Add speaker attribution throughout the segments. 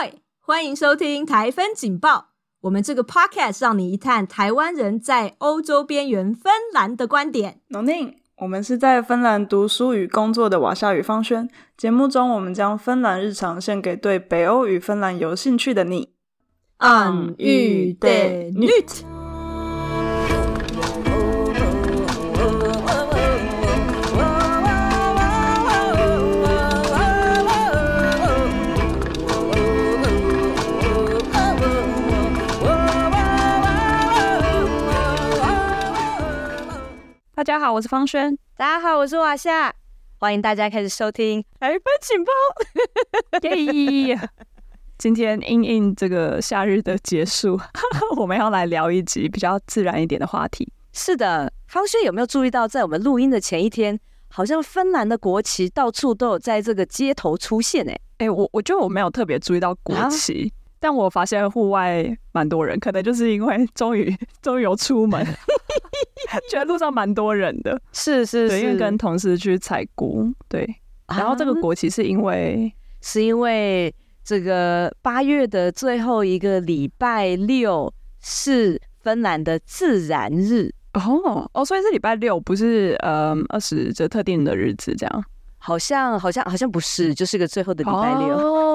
Speaker 1: 会，欢迎收听台风警报。我们这个 podcast 让你一探台湾人在欧洲边缘芬兰的观点。
Speaker 2: No name，我们是在芬兰读书与工作的瓦夏与方轩。节目中，我们将芬兰日常献给对北欧与芬兰有兴趣的你。
Speaker 1: On y det nyt。
Speaker 2: 大家好，我是方轩。
Speaker 1: 大家好，我是瓦夏。欢迎大家开始收听台芬警报。
Speaker 2: 耶！今天因应这个夏日的结束，我们要来聊一集比较自然一点的话题。
Speaker 1: 是的，方轩有没有注意到，在我们录音的前一天，好像芬兰的国旗到处都有在这个街头出现？哎，
Speaker 2: 哎，我我觉得我没有特别注意到国旗。啊但我发现户外蛮多人，可能就是因为终于终于有出门，觉得路上蛮多人的。
Speaker 1: 是是是，
Speaker 2: 因为跟同事去采菇，对。然后这个国旗是因为、
Speaker 1: 啊、是因为这个八月的最后一个礼拜六是芬兰的自然日
Speaker 2: 哦哦，所以是礼拜六，不是呃二十这特定的日子这样。
Speaker 1: 好像好像好像不是，就是个最后的礼拜六
Speaker 2: 哦，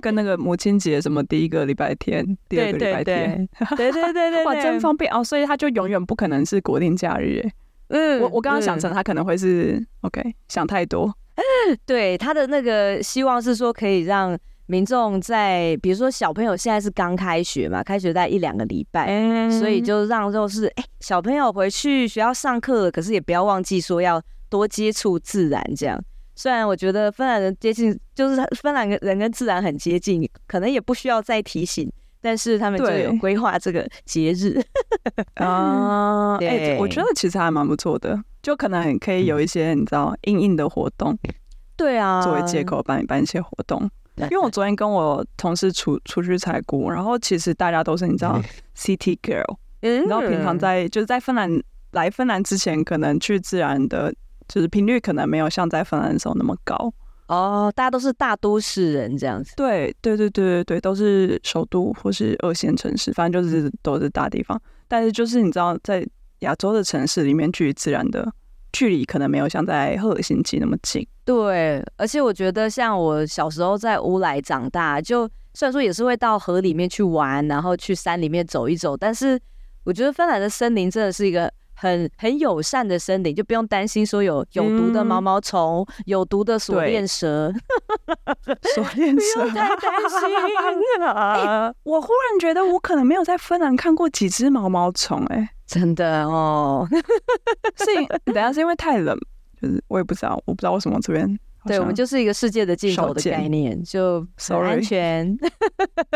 Speaker 2: 跟那个母亲节什么第一个礼拜天，第二个礼拜天，
Speaker 1: 对对对对对，
Speaker 2: 哇，真方便哦，所以他就永远不可能是国定假日，嗯，我我刚刚想成他可能会是、嗯、OK，想太多，
Speaker 1: 对，他的那个希望是说可以让民众在，比如说小朋友现在是刚开学嘛，开学在一两个礼拜，嗯，所以就让就是哎小朋友回去学校上课，可是也不要忘记说要。多接触自然，这样。虽然我觉得芬兰人接近，就是芬兰人跟自然很接近，可能也不需要再提醒，但是他们就有规划这个节日
Speaker 2: 啊。哎、欸，我觉得其实还蛮不错的，就可能可以有一些你知道硬硬的活动。
Speaker 1: 对啊，
Speaker 2: 作为借口办一办一些活动。因为我昨天跟我同事出出去采菇，然后其实大家都是你知道 City Girl，嗯，然后平常在就是在芬兰来芬兰之前，可能去自然的。就是频率可能没有像在芬兰的时候那么高
Speaker 1: 哦，大家都是大都市人这样子。
Speaker 2: 对对对对对对，都是首都或是二线城市，反正就是都是大地方。但是就是你知道，在亚洲的城市里面，距离自然的距离可能没有像在赫尔辛基那么近。
Speaker 1: 对，而且我觉得像我小时候在乌来长大，就虽然说也是会到河里面去玩，然后去山里面走一走，但是我觉得芬兰的森林真的是一个。很很友善的森林，就不用担心说有有毒的毛毛虫、嗯、有毒的锁链蛇。
Speaker 2: 锁链蛇，不用太担心了、欸！我忽然觉得我可能没有在芬兰看过几只毛毛虫，哎，真的哦。是，等下是因为太冷，就是我也不知道，我不知道为什么这边。
Speaker 1: 对，我们就是一个世界的尽头的概念，就很安全。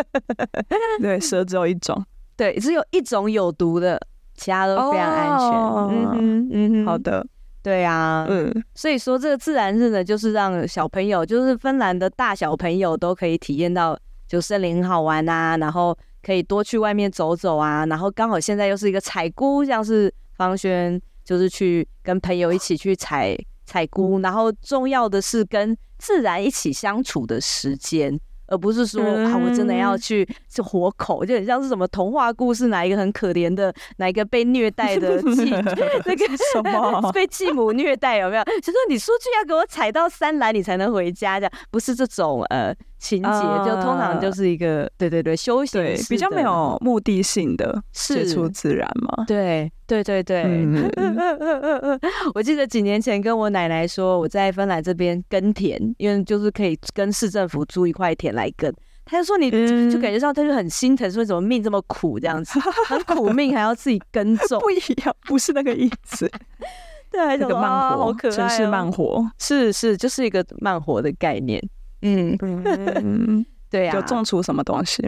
Speaker 2: 对，蛇只有一种，
Speaker 1: 对，只有一种有毒的。其他都非常安全。Oh, 嗯哼，嗯哼，
Speaker 2: 好的，
Speaker 1: 对啊，嗯，所以说这个自然日呢，就是让小朋友，就是芬兰的大小朋友都可以体验到，就森林很好玩啊，然后可以多去外面走走啊，然后刚好现在又是一个采菇，像是方轩就是去跟朋友一起去采采菇，然后重要的是跟自然一起相处的时间。而不是说啊，我真的要去去活口，就很像是什么童话故事，哪一个很可怜的，哪一个被虐待的 继 那个什么被继母虐待有没有？就说你出去要给我踩到山来，你才能回家，这样不是这种呃。情节就通常就是一个、呃、对对对休闲
Speaker 2: 比较没有目的性的接触自然嘛。
Speaker 1: 对对对对，嗯、我记得几年前跟我奶奶说我在芬兰这边耕田，因为就是可以跟市政府租一块田来耕。他就说你就感觉上他就很心疼，说怎么命这么苦这样子，很苦命还要自己耕 种，
Speaker 2: 不一样，不是那个意思。
Speaker 1: 对，这个慢活，
Speaker 2: 城市慢活，
Speaker 1: 是是，就是一个慢活的概念。嗯。嗯，对呀、啊，
Speaker 2: 有种出什么东西？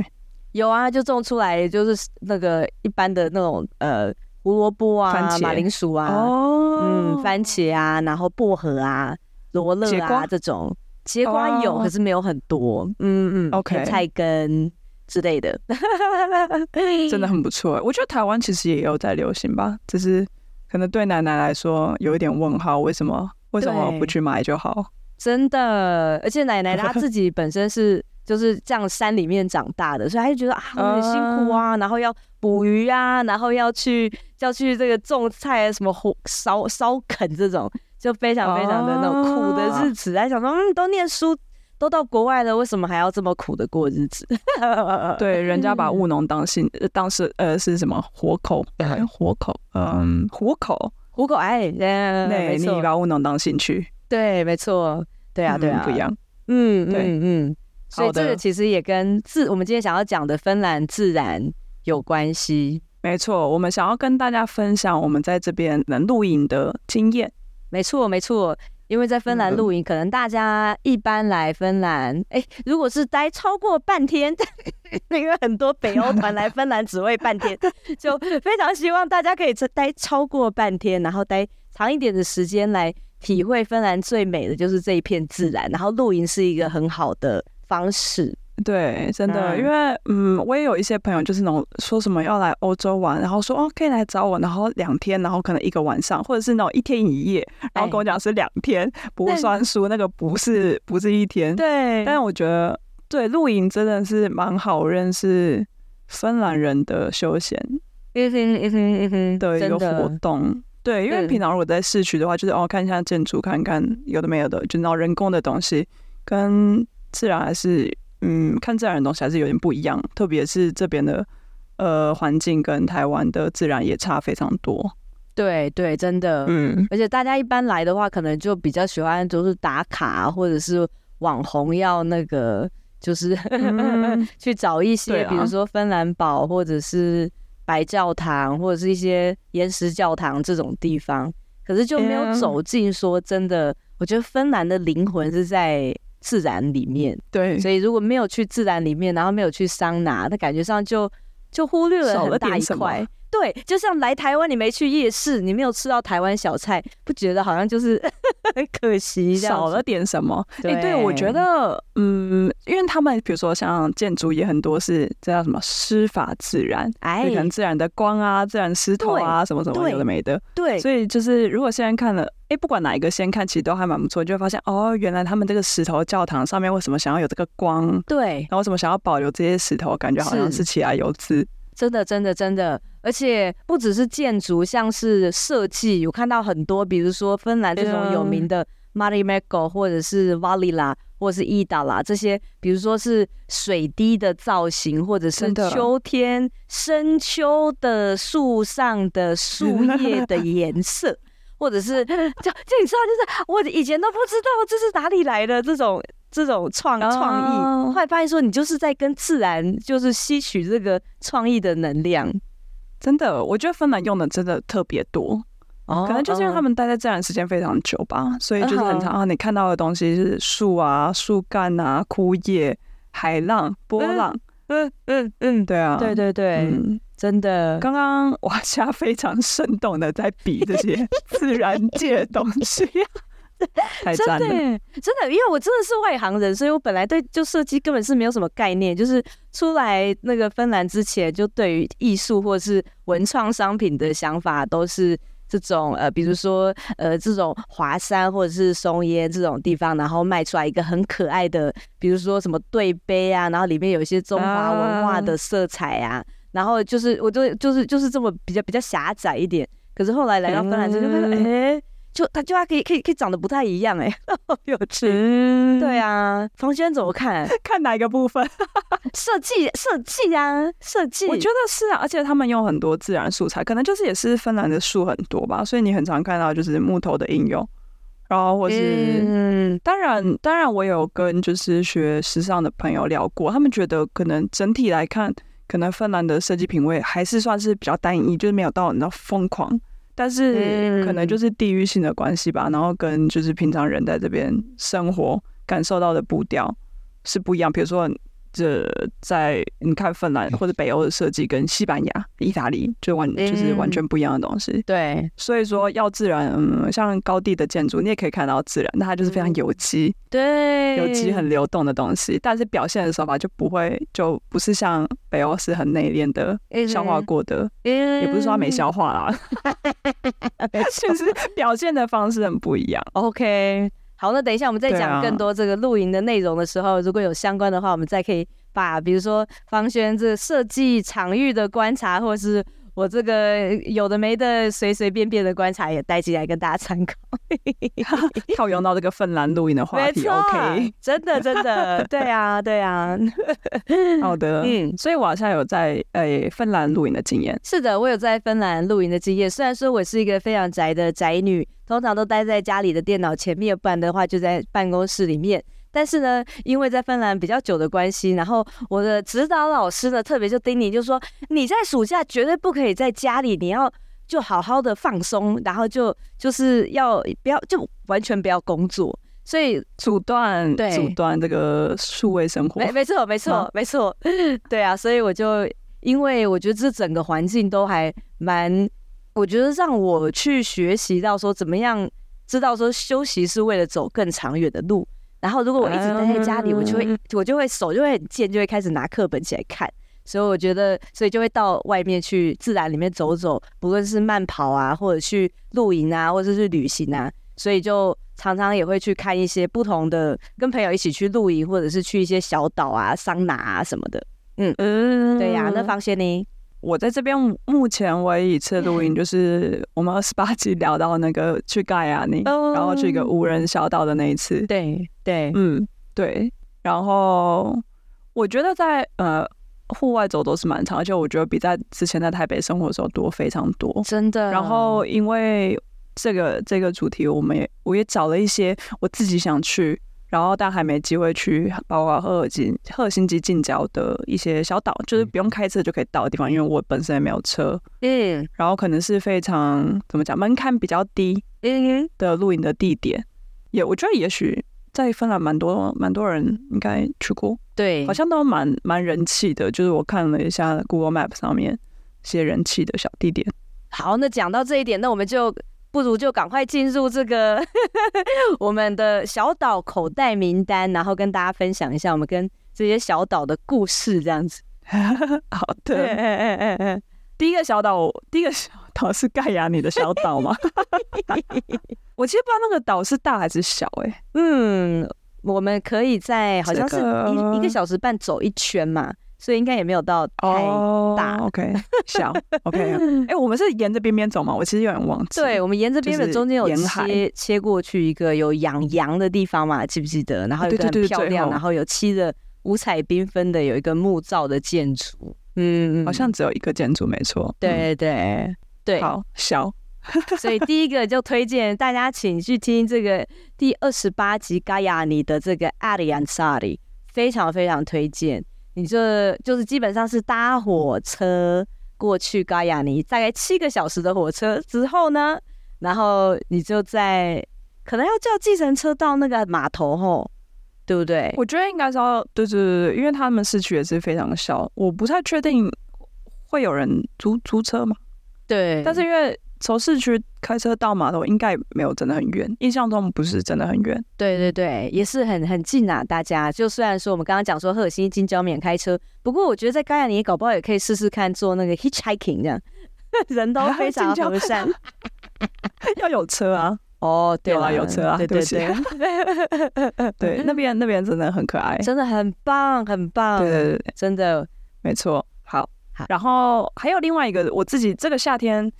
Speaker 1: 有啊，就种出来就是那个一般的那种呃胡萝卜啊、马铃薯啊、哦，嗯，番茄啊，然后薄荷啊、罗勒啊这种，节瓜有、哦，可是没有很多。嗯嗯，OK，菜根之类的，
Speaker 2: 真的很不错。我觉得台湾其实也有在流行吧，只是可能对奶奶来说有一点问号，为什么为什么不去买就好？
Speaker 1: 真的，而且奶奶她自己本身是就是这样山里面长大的，所以她就觉得啊，很辛苦啊，然后要捕鱼啊，然后要去要去这个种菜，什么火烧烧垦这种，就非常非常的那种苦的日子。他想说，嗯，都念书，都到国外了，为什么还要这么苦的过日子？
Speaker 2: 对，人家把务农当性，当是呃是什么活口？活口，嗯，活口，
Speaker 1: 活口，哎，对，
Speaker 2: 你把务农当兴趣？
Speaker 1: 对，没错，对啊，对啊，
Speaker 2: 不一样，
Speaker 1: 嗯，对，嗯。所以这个其实也跟自我们今天想要讲的芬兰自然有关系。
Speaker 2: 没错，我们想要跟大家分享我们在这边能露营的经验。
Speaker 1: 没错，没错，因为在芬兰露营，可能大家一般来芬兰，哎，如果是待超过半天，因为很多北欧团来芬兰只为半天，就非常希望大家可以待超过半天，然后待长一点的时间来体会芬兰最美的就是这一片自然，然后露营是一个很好的。方式
Speaker 2: 对，真的，嗯、因为嗯，我也有一些朋友，就是那种说什么要来欧洲玩，然后说哦，可以来找我，然后两天，然后可能一个晚上，或者是那种一天一夜，然后跟我讲是两天，哎、不算数，那个不是不是一天，
Speaker 1: 对。
Speaker 2: 但是我觉得，对，露营真的是蛮好认识芬兰人的休闲，
Speaker 1: 嗯哼嗯哼嗯哼
Speaker 2: 的一个活动。对，因为平常如果在市区的话，就是哦，看一下建筑，看看有的没有的，就那种人工的东西跟。自然还是嗯，看自然的东西还是有点不一样，特别是这边的呃环境跟台湾的自然也差非常多。
Speaker 1: 对对，真的，嗯，而且大家一般来的话，可能就比较喜欢就是打卡，或者是网红要那个就是、嗯、去找一些，比如说芬兰堡，或者是白教堂，或者是一些岩石教堂这种地方，可是就没有走进。说真的，我觉得芬兰的灵魂是在。自然里面，
Speaker 2: 对，
Speaker 1: 所以如果没有去自然里面，然后没有去桑拿，那感觉上就就忽略了很大一块。对，就像来台湾，你没去夜市，你没有吃到台湾小菜，不觉得好像就是很可惜，
Speaker 2: 少了点什么？哎对、欸，对，我觉得，嗯，因为他们比如说像建筑也很多是这叫什么师法自然，哎，可能自然的光啊，自然石头啊，什么什么有的没的，
Speaker 1: 对，
Speaker 2: 所以就是如果现在看了，哎，不管哪一个先看，其实都还蛮不错，就会发现哦，原来他们这个石头教堂上面为什么想要有这个光？
Speaker 1: 对，
Speaker 2: 然后为什么想要保留这些石头，感觉好像是起来有字。
Speaker 1: 真的，真的，真的，而且不只是建筑，像是设计，有看到很多，比如说芬兰这种有名的 Marimekko 或者是 Vallila 或者是 Iittala 这些，比如说是水滴的造型，或者是秋天深秋的树上的树 叶的颜色，或者是 就就你知道，就是我以前都不知道这是哪里来的这种。这种创创意，后来发现说，你就是在跟自然，就是吸取这个创意的能量。
Speaker 2: 真的，我觉得芬兰用的真的特别多，哦、可能就是因为他们待在自然时间非常久吧，哦、所以就是很常你看到的东西是树啊、树干啊、枯叶、海浪、波浪。嗯嗯嗯，嗯，对啊，
Speaker 1: 对对对，嗯、真的。
Speaker 2: 刚刚 瓦夏非常生动的在比这些自然界的东西。
Speaker 1: 真的，真的，因为我真的是外行人，所以我本来对就设计根本是没有什么概念。就是出来那个芬兰之前，就对于艺术或者是文创商品的想法都是这种呃，比如说呃，这种华山或者是松烟这种地方，然后卖出来一个很可爱的，比如说什么对杯啊，然后里面有一些中华文化的色彩啊，然后就是我就就是就是这么比较比较狭窄一点。可是后来来到芬兰之后，就发现哎。就他就它可以可以可以长得不太一样哎、有趣。嗯、对啊，房间怎么看？
Speaker 2: 看哪一个部分？
Speaker 1: 设计设计啊，设计。
Speaker 2: 我觉得是啊，而且他们用很多自然素材，可能就是也是芬兰的树很多吧，所以你很常看到就是木头的应用。然后或是，嗯，当然当然，我有跟就是学时尚的朋友聊过，他们觉得可能整体来看，可能芬兰的设计品味还是算是比较单一，就是没有到你知道疯狂。但是可能就是地域性的关系吧，然后跟就是平常人在这边生活感受到的步调是不一样。比如说，这在你看芬兰或者北欧的设计，跟西班牙、意大利就完就是完全不一样的东西。
Speaker 1: 对，
Speaker 2: 所以说要自然，嗯，像高地的建筑，你也可以看到自然，那它就是非常有机，
Speaker 1: 对，
Speaker 2: 有机很流动的东西。但是表现的手法就不会，就不是像北欧是很内敛的，消化过的，也不是说它没消化啦，就是表现的方式很不一样。
Speaker 1: OK。好，那等一下我们再讲更多这个露营的内容的时候，啊、如果有相关的话，我们再可以把比如说方轩这设计场域的观察，或者是。我这个有的没的随随便便的观察也带进来跟大家参考，
Speaker 2: 套用到这个芬兰露营的话题。OK，
Speaker 1: 真的真的，对啊 对啊。
Speaker 2: 好的，嗯，所以我好像有在诶芬兰露营的经验。
Speaker 1: 是的，我有在芬兰露营的经验。虽然说我是一个非常宅的宅女，通常都待在家里的电脑前面，不然的话就在办公室里面。但是呢，因为在芬兰比较久的关系，然后我的指导老师呢，特别就叮咛，就说你在暑假绝对不可以在家里，你要就好好的放松，然后就就是要不要就完全不要工作，所以
Speaker 2: 阻断对阻断这个数位生活。
Speaker 1: 没没错没错没错，对啊，所以我就因为我觉得这整个环境都还蛮，我觉得让我去学习到说怎么样知道说休息是为了走更长远的路。然后，如果我一直待在家里，我就会，我就会手就会很贱，就会开始拿课本起来看。所以我觉得，所以就会到外面去自然里面走走，不论是慢跑啊，或者去露营啊，或者是旅行啊。所以就常常也会去看一些不同的，跟朋友一起去露营，或者是去一些小岛啊、桑拿啊什么的。嗯嗯，对呀、啊。那方先呢？
Speaker 2: 我在这边目前唯一一次录音，就是我们二十八集聊到那个去盖亚尼，然后去一个无人小岛的那一次。
Speaker 1: 对对，
Speaker 2: 嗯对。然后我觉得在呃户外走都是蛮长，而且我觉得比在之前在台北生活的时候多非常多，
Speaker 1: 真的。
Speaker 2: 然后因为这个这个主题，我们也我也找了一些我自己想去。然后但还没机会去，包括赫尔金、赫尔辛基近郊的一些小岛，就是不用开车就可以到的地方。因为我本身也没有车，嗯，然后可能是非常怎么讲，门槛比较低，嗯，的露营的地点，也我觉得也许在芬兰蛮多蛮多人应该去过，
Speaker 1: 对，
Speaker 2: 好像都蛮蛮人气的。就是我看了一下 Google Map 上面些人气的小地点。
Speaker 1: 好，那讲到这一点，那我们就。不如就赶快进入这个 我们的小岛口袋名单，然后跟大家分享一下我们跟这些小岛的故事，这样子。
Speaker 2: 好的，第一个小岛，第一个小 岛是盖亚你的小岛吗？我其实不知道那个岛是大还是小，欸，
Speaker 1: 嗯，我们可以在好像是一一个小时半走一圈嘛。所以应该也没有到太大
Speaker 2: ，OK，小，OK。哎，我们是沿着边边走嘛？我其实有点忘记。
Speaker 1: 对，我们沿着边边中间有切切过去一个有养羊的地方嘛？记不记得？然后有一个很漂亮，然后有漆的五彩缤纷的有一个木造的建筑。
Speaker 2: 嗯，好像只有一个建筑，没错。
Speaker 1: 对对对，
Speaker 2: 好小。
Speaker 1: 所以第一个就推荐大家，请去听这个第二十八集盖亚尼的这个阿里安萨里，非常非常推荐。你这就是基本上是搭火车过去盖亚尼，大概七个小时的火车之后呢，然后你就在可能要叫计程车到那个码头吼，对不对？
Speaker 2: 我觉得应该是要，对对对，因为他们市区也是非常小，我不太确定会有人租租车吗？
Speaker 1: 对，
Speaker 2: 但是因为。从市区开车到码头应该没有真的很远，印象中不是真的很远。
Speaker 1: 对对对，也是很很近啊！大家就虽然说我们刚刚讲说赫尔辛基近郊免开车，不过我觉得在盖亚尼搞不好也可以试试看做那个 hitchhiking 这样，人都非常和善。
Speaker 2: 要有车啊！
Speaker 1: 哦，对啊，
Speaker 2: 有车啊！对对对，对 那边那边真的很可爱，
Speaker 1: 真的很棒很棒。
Speaker 2: 对对对，
Speaker 1: 真的
Speaker 2: 没错。好，然后还有另外一个，我自己这个夏天。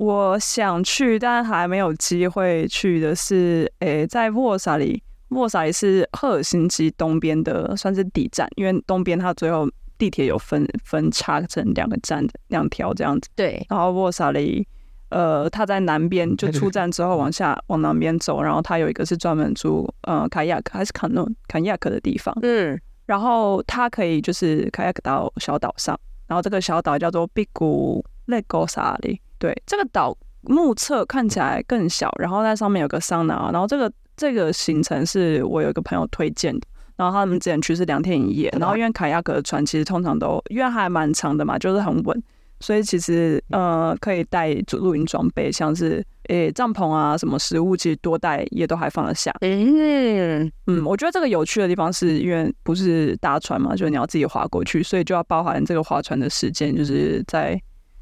Speaker 2: 我想去，但还没有机会去的是，诶、欸，在沃萨里，沃萨里是赫尔辛基东边的，算是底站，因为东边它最后地铁有分分叉成两个站，两条这样子。
Speaker 1: 对。
Speaker 2: 然后沃萨里，呃，它在南边，就出站之后往下往南边走，然后它有一个是专门住呃卡亚克还是卡诺卡亚克的地方。嗯。然后它可以就是卡亚克到小岛上，然后这个小岛叫做比古勒戈萨里。对，这个岛目测看起来更小，然后在上面有个桑拿，然后这个这个行程是我有一个朋友推荐的，然后他们之前去是两天一夜，然后因为卡亚格的船其实通常都因为还蛮长的嘛，就是很稳，所以其实呃可以带露营装备，像是诶帐篷啊什么食物，其实多带也都还放得下。嗯嗯，我觉得这个有趣的地方是因为不是搭船嘛，就是你要自己划过去，所以就要包含这个划船的时间，就是在。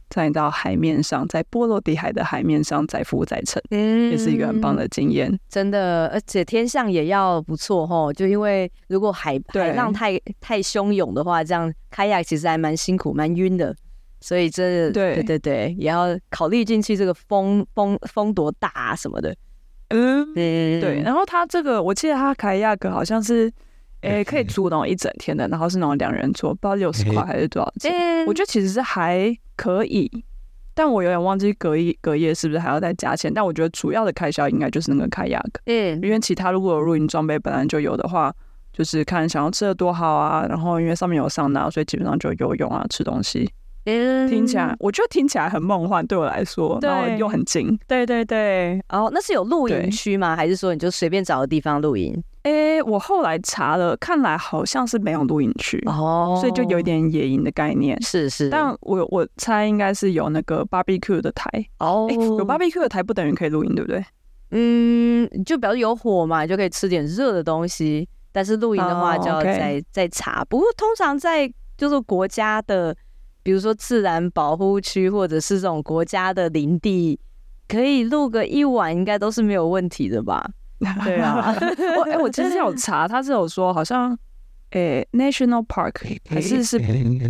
Speaker 2: 在到海面上，在波罗的海的海面上载浮载沉，嗯，也是一个很棒的经验。
Speaker 1: 真的，而且天象也要不错吼，就因为如果海海浪太太汹涌的话，这样开亚其实还蛮辛苦、蛮晕的。所以这对对对对，也要考虑进去，这个风风风多大啊什么的。
Speaker 2: 嗯，嗯对。然后他这个，我记得他开亚格好像是，诶，可以租那种一整天的，然后是那种两人座，不知道六十块还是多少钱。嗯、我觉得其实是还可以，但我有点忘记隔一隔夜是不是还要再加钱。但我觉得主要的开销应该就是那个开亚格。嗯，因为其他如果有露营装备本来就有的话，就是看想要吃的多好啊。然后因为上面有桑拿，所以基本上就游泳啊，吃东西。嗯，听起来我觉得听起来很梦幻，对我来说，然后又很近。
Speaker 1: 对对对，哦，那是有露营区吗？还是说你就随便找个地方露营？
Speaker 2: 诶，我后来查了，看来好像是没有露营区哦，所以就有一点野营的概念。
Speaker 1: 是是，
Speaker 2: 但我我猜应该是有那个 barbecue 的台哦，有 barbecue 的台不等于可以露营，对不对？
Speaker 1: 嗯，就表示有火嘛，就可以吃点热的东西。但是露营的话就要再再查。不过通常在就是国家的。比如说自然保护区，或者是这种国家的林地，可以露个一晚，应该都是没有问题的吧？对啊，
Speaker 2: 我哎、欸，我其实有查，他是有说好像，诶、欸、，National Park 还是是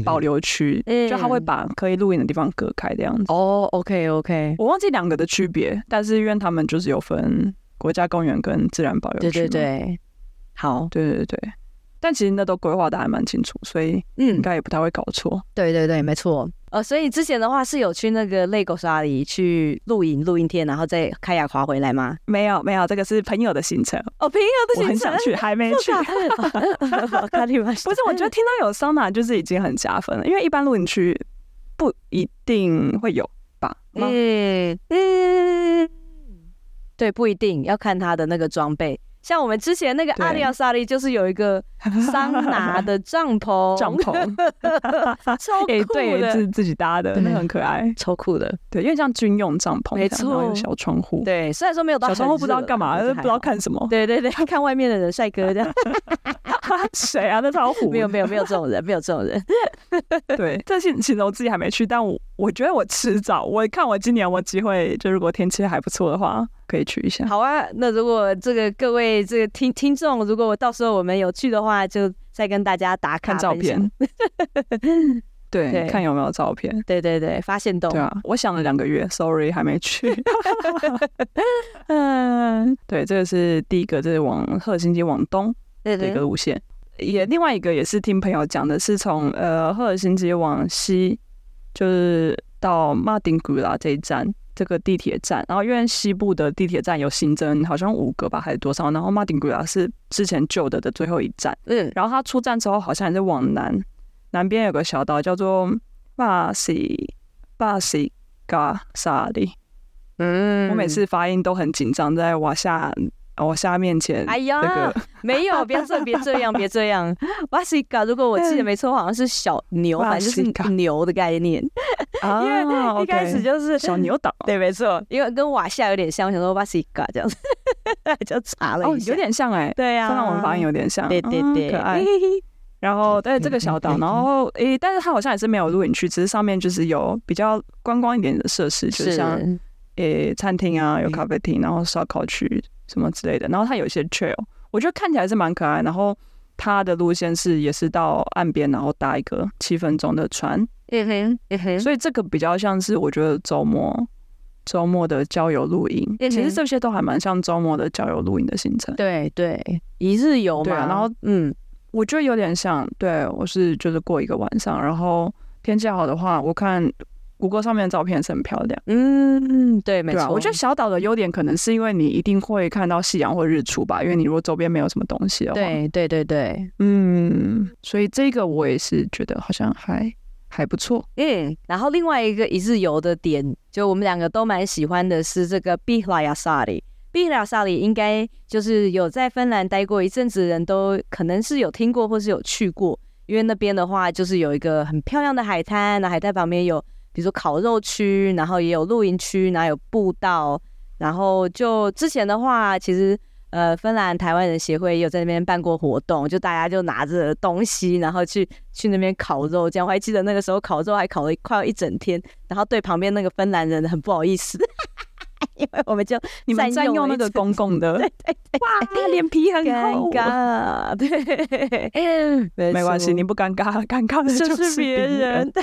Speaker 2: 保留区，就他会把可以露营的地方隔开这样子。
Speaker 1: 哦，OK OK，
Speaker 2: 我忘记两个的区别，但是因为他们就是有分国家公园跟自然保留区。
Speaker 1: 对对对，好，
Speaker 2: 对对对。但其实那都规划的还蛮清楚，所以嗯，应该也不太会搞错。
Speaker 1: 对对对，没错。呃，所以之前的话是有去那个泪狗沙里去露营，露营天，然后再开亚滑回来吗？
Speaker 2: 没有没有，这个是朋友的行程。
Speaker 1: 哦，朋友的行程，我很
Speaker 2: 想去，还没去。不是，我觉得听到有桑拿就是已经很加分了，因为一般露营区不一定会有吧？嗯
Speaker 1: 嗯，对，不一定要看他的那个装备。像我们之前那个阿里亚萨利，就是有一个桑拿的帐篷，
Speaker 2: 帐篷
Speaker 1: 超酷的，欸、
Speaker 2: 对，自自己搭的，那很可爱，
Speaker 1: 超酷的。
Speaker 2: 对，因为像军用帐篷，没错，有小窗户。
Speaker 1: 对，虽然说没有到
Speaker 2: 小窗户，不知道干嘛，不知道看什么。
Speaker 1: 对对对，看外面的人，帅哥这样。
Speaker 2: 谁啊？那老虎？
Speaker 1: 没有没有没有这种人，没有这种人。
Speaker 2: 对，这其其实我自己还没去，但我我觉得我迟早，我看我今年我机会，就如果天气还不错的话。可以去一下。
Speaker 1: 好啊，那如果这个各位这个听听众，如果到时候我们有去的话，就再跟大家打卡
Speaker 2: 看照片。对，对看有没有照片。
Speaker 1: 对对对，发现都。
Speaker 2: 对啊，我想了两个月，sorry 还没去。嗯，对，这个是第一个，这是往赫尔辛基往东的一个路线。也另外一个也是听朋友讲的，是从呃赫尔辛基往西，就是到马丁古拉这一站。这个地铁站，然后因为西部的地铁站有新增，好像五个吧，还是多少？然后马丁古拉是之前旧的的最后一站。嗯，然后它出站之后，好像还是往南，南边有个小岛叫做巴西巴西嘎萨里。嗯，我每次发音都很紧张，在往下。我下面前，哎呀，
Speaker 1: 没有，别这别这样，别这样。瓦西卡，如果我记得没错，好像是小牛，反正就是牛的概念。因为一开始就是
Speaker 2: 小牛岛，
Speaker 1: 对，没错，因为跟瓦夏有点像，我想说瓦西卡这样子，就查了一下，
Speaker 2: 有点像哎，
Speaker 1: 对呀，
Speaker 2: 跟我们发音有点像，
Speaker 1: 对对对，
Speaker 2: 可爱。然后对这个小岛，然后诶，但是它好像也是没有露营区，只是上面就是有比较观光一点的设施，就像诶餐厅啊，有咖啡厅，然后烧烤区。什么之类的，然后它有一些 trail，我觉得看起来是蛮可爱。然后它的路线是也是到岸边，然后搭一个七分钟的船。嗯哼，嗯哼。所以这个比较像是我觉得周末周末的郊游露营。其实这些都还蛮像周末的郊游露营的行程。
Speaker 1: 对对，一日游嘛。
Speaker 2: 对啊，然后嗯，我觉得有点像。对，我是就是过一个晚上，然后天气好的话，我看。谷歌上面的照片是很漂亮，
Speaker 1: 嗯，对，没错。啊、
Speaker 2: 我觉得小岛的优点可能是因为你一定会看到夕阳或日出吧，因为你如果周边没有什么东西的话，
Speaker 1: 对，对，对，对，
Speaker 2: 嗯，所以这个我也是觉得好像还还不错，
Speaker 1: 嗯。然后另外一个一日游的点，就我们两个都蛮喜欢的是这个 Pihlajasaari。Pihlajasaari 应该就是有在芬兰待过一阵子的人都可能是有听过或是有去过，因为那边的话就是有一个很漂亮的海滩，那海滩旁边有。比如说烤肉区，然后也有露营区，然后有步道，然后就之前的话，其实呃，芬兰台湾人协会也有在那边办过活动，就大家就拿着东西，然后去去那边烤肉。这样我还记得那个时候烤肉还烤了快要一整天，然后对旁边那个芬兰人很不好意思。因为我们就
Speaker 2: 你们占用那个公共的，对对对，哇，脸皮很
Speaker 1: 尴尬，对，
Speaker 2: 没关系，你不尴尬，尴尬的就是别人，对，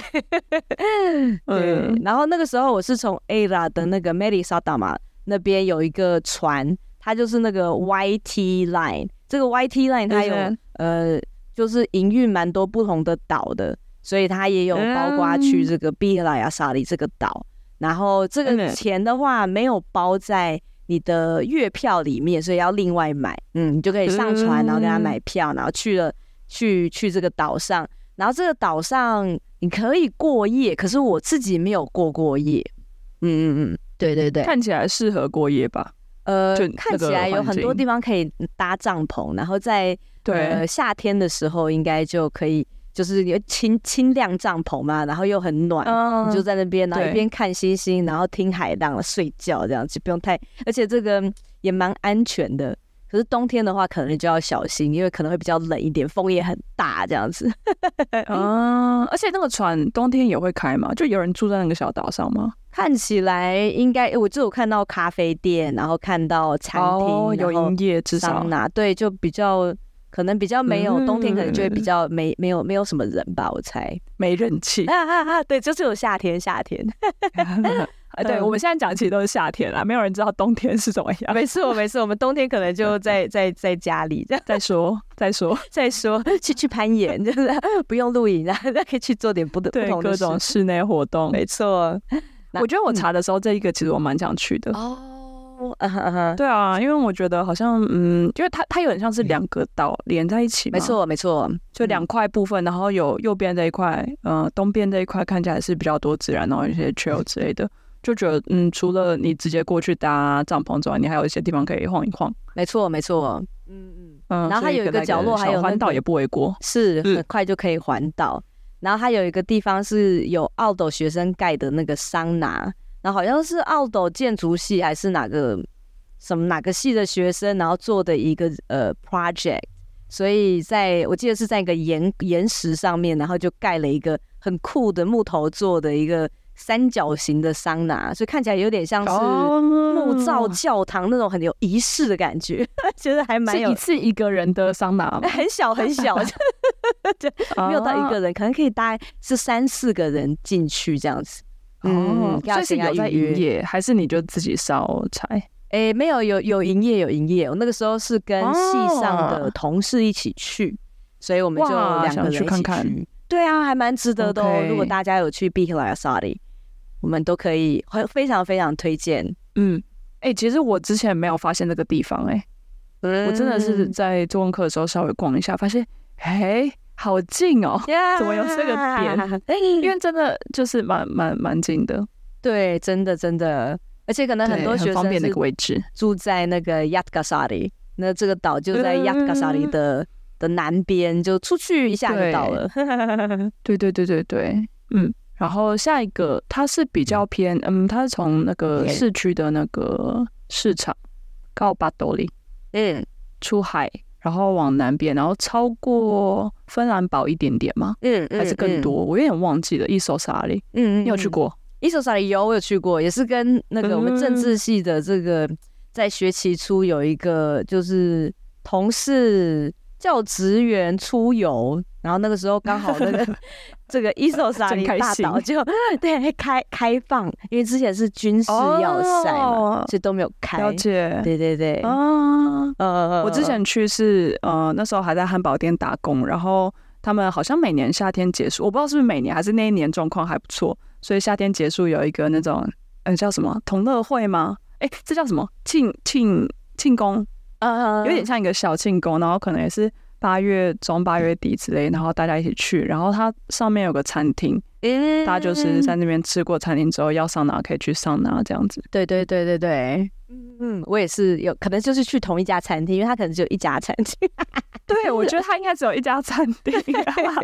Speaker 1: 对。然后那个时候我是从 Eira 的那个 Merisadama 那边有一个船，它就是那个 YT Line，这个 YT Line 它有呃，就是营运蛮多不同的岛的，所以它也有包括去这个 Pihlajasaari 这个岛。然后这个钱的话没有包在你的月票里面，所以要另外买。嗯，你就可以上船，然后给他买票，然后去了去去这个岛上。然后这个岛上你可以过夜，可是我自己没有过过夜。嗯嗯嗯，对对对，
Speaker 2: 看起来适合过夜吧？
Speaker 1: 呃，看起来有很多地方可以搭帐篷，然后在对、呃、夏天的时候应该就可以。就是有轻轻量帐篷嘛，然后又很暖，嗯、你就在那边，然后一边看星星，然后听海浪睡觉，这样子不用太，而且这个也蛮安全的。可是冬天的话，可能就要小心，因为可能会比较冷一点，风也很大，这样子。
Speaker 2: 嗯，而且那个船冬天也会开吗？就有人住在那个小岛上吗？
Speaker 1: 看起来应该，我就有看到咖啡店，然后看到餐厅、
Speaker 2: 哦、有营业，至少
Speaker 1: 拿对，就比较。可能比较没有冬天，可能就会比较没没有没有什么人吧，我猜
Speaker 2: 没人气
Speaker 1: 啊啊啊！对，就是有夏天夏天。
Speaker 2: 对，我们现在讲其实都是夏天啦，没有人知道冬天是怎么样。
Speaker 1: 没错没错，我们冬天可能就在在在家里这样
Speaker 2: 再说再说
Speaker 1: 再说去去攀岩，就是不用露营啊，那可以去做点不不同的
Speaker 2: 各种室内活动。
Speaker 1: 没错，
Speaker 2: 我觉得我查的时候这一个其实我蛮想去的哦。对啊，因为我觉得好像，嗯，因为它它有点像是两个岛连在一起嘛，
Speaker 1: 没错没错，
Speaker 2: 就两块部分，然后有右边这一块，嗯，东边这一块看起来是比较多自然，然后一些 trail 之类的，就觉得，嗯，除了你直接过去搭帐篷之外，你还有一些地方可以晃一晃。
Speaker 1: 没错没错，嗯嗯嗯，然后它有一个角落还有
Speaker 2: 环岛也不为过，
Speaker 1: 是很快就可以环岛。然后它有一个地方是有澳斗学生盖的那个桑拿。然后好像是奥斗建筑系还是哪个什么哪个系的学生，然后做的一个呃 project，所以在我记得是在一个岩岩石上面，然后就盖了一个很酷的木头做的一个三角形的桑拿，所以看起来有点像是木造教堂那种很有仪式的感觉，觉得还蛮有。
Speaker 2: 一次一个人的桑拿，
Speaker 1: 很小很小，就没有到一个人，可能可以大概是三四个人进去这样子。
Speaker 2: 哦，所以是有在营业，还是你就自己烧柴？
Speaker 1: 哎、欸，没有，有有营业，有营业。我那个时候是跟系上的同事一起去，哦、所以我们就两个人一起去。去看看。对啊，还蛮值得的哦。如果大家有去 Pihlajasaari，我们都可以非常非常推荐。
Speaker 2: 嗯，哎、欸，其实我之前没有发现这个地方、欸，哎、嗯，我真的是在做功课的时候稍微逛一下，发现，哎、欸。好近哦怎么有这个点？因为真的就是蛮蛮蛮近的。
Speaker 1: 对，真的真的，而且可能很多学生
Speaker 2: 方便那个位置
Speaker 1: 住在那个 Jätkäsaari，那这个岛就在 Jätkäsaari 的、嗯、的南边，就出去一下就到了。
Speaker 2: 对对对对对，嗯。然后下一个，它是比较偏，嗯，它是从那个市区的那个市场 Kauppatori 嗯，出海。然后往南边，然后超过芬兰堡一点点吗？嗯，还是更多？嗯、我有点忘记了。Isosaari，嗯，你有去过
Speaker 1: ？Isosaari 有，我有去过，也是跟那个我们政治系的这个在学期初有一个就是同事教职员出游。然后那个时候刚好那个 这个 Isosaari 大岛就 对开开放，因为之前是军事要塞嘛，哦、所以都没有开。
Speaker 2: 了解，
Speaker 1: 对对对。啊，
Speaker 2: 呃，我之前去是呃那时候还在汉堡店打工，然后他们好像每年夏天结束，我不知道是不是每年还是那一年状况还不错，所以夏天结束有一个那种呃叫什么同乐会吗？哎，这叫什么庆庆庆功？呃，有点像一个小庆功，然后可能也是。八月中、八月底之类，然后大家一起去，然后它上面有个餐厅，嗯、大家就是在那边吃过餐厅之后，要上哪可以去上哪这样子。
Speaker 1: 对对对对对，嗯，我也是有可能就是去同一家餐厅，因为它可能只有一家餐厅。
Speaker 2: 对，我觉得它应该只有一家餐厅。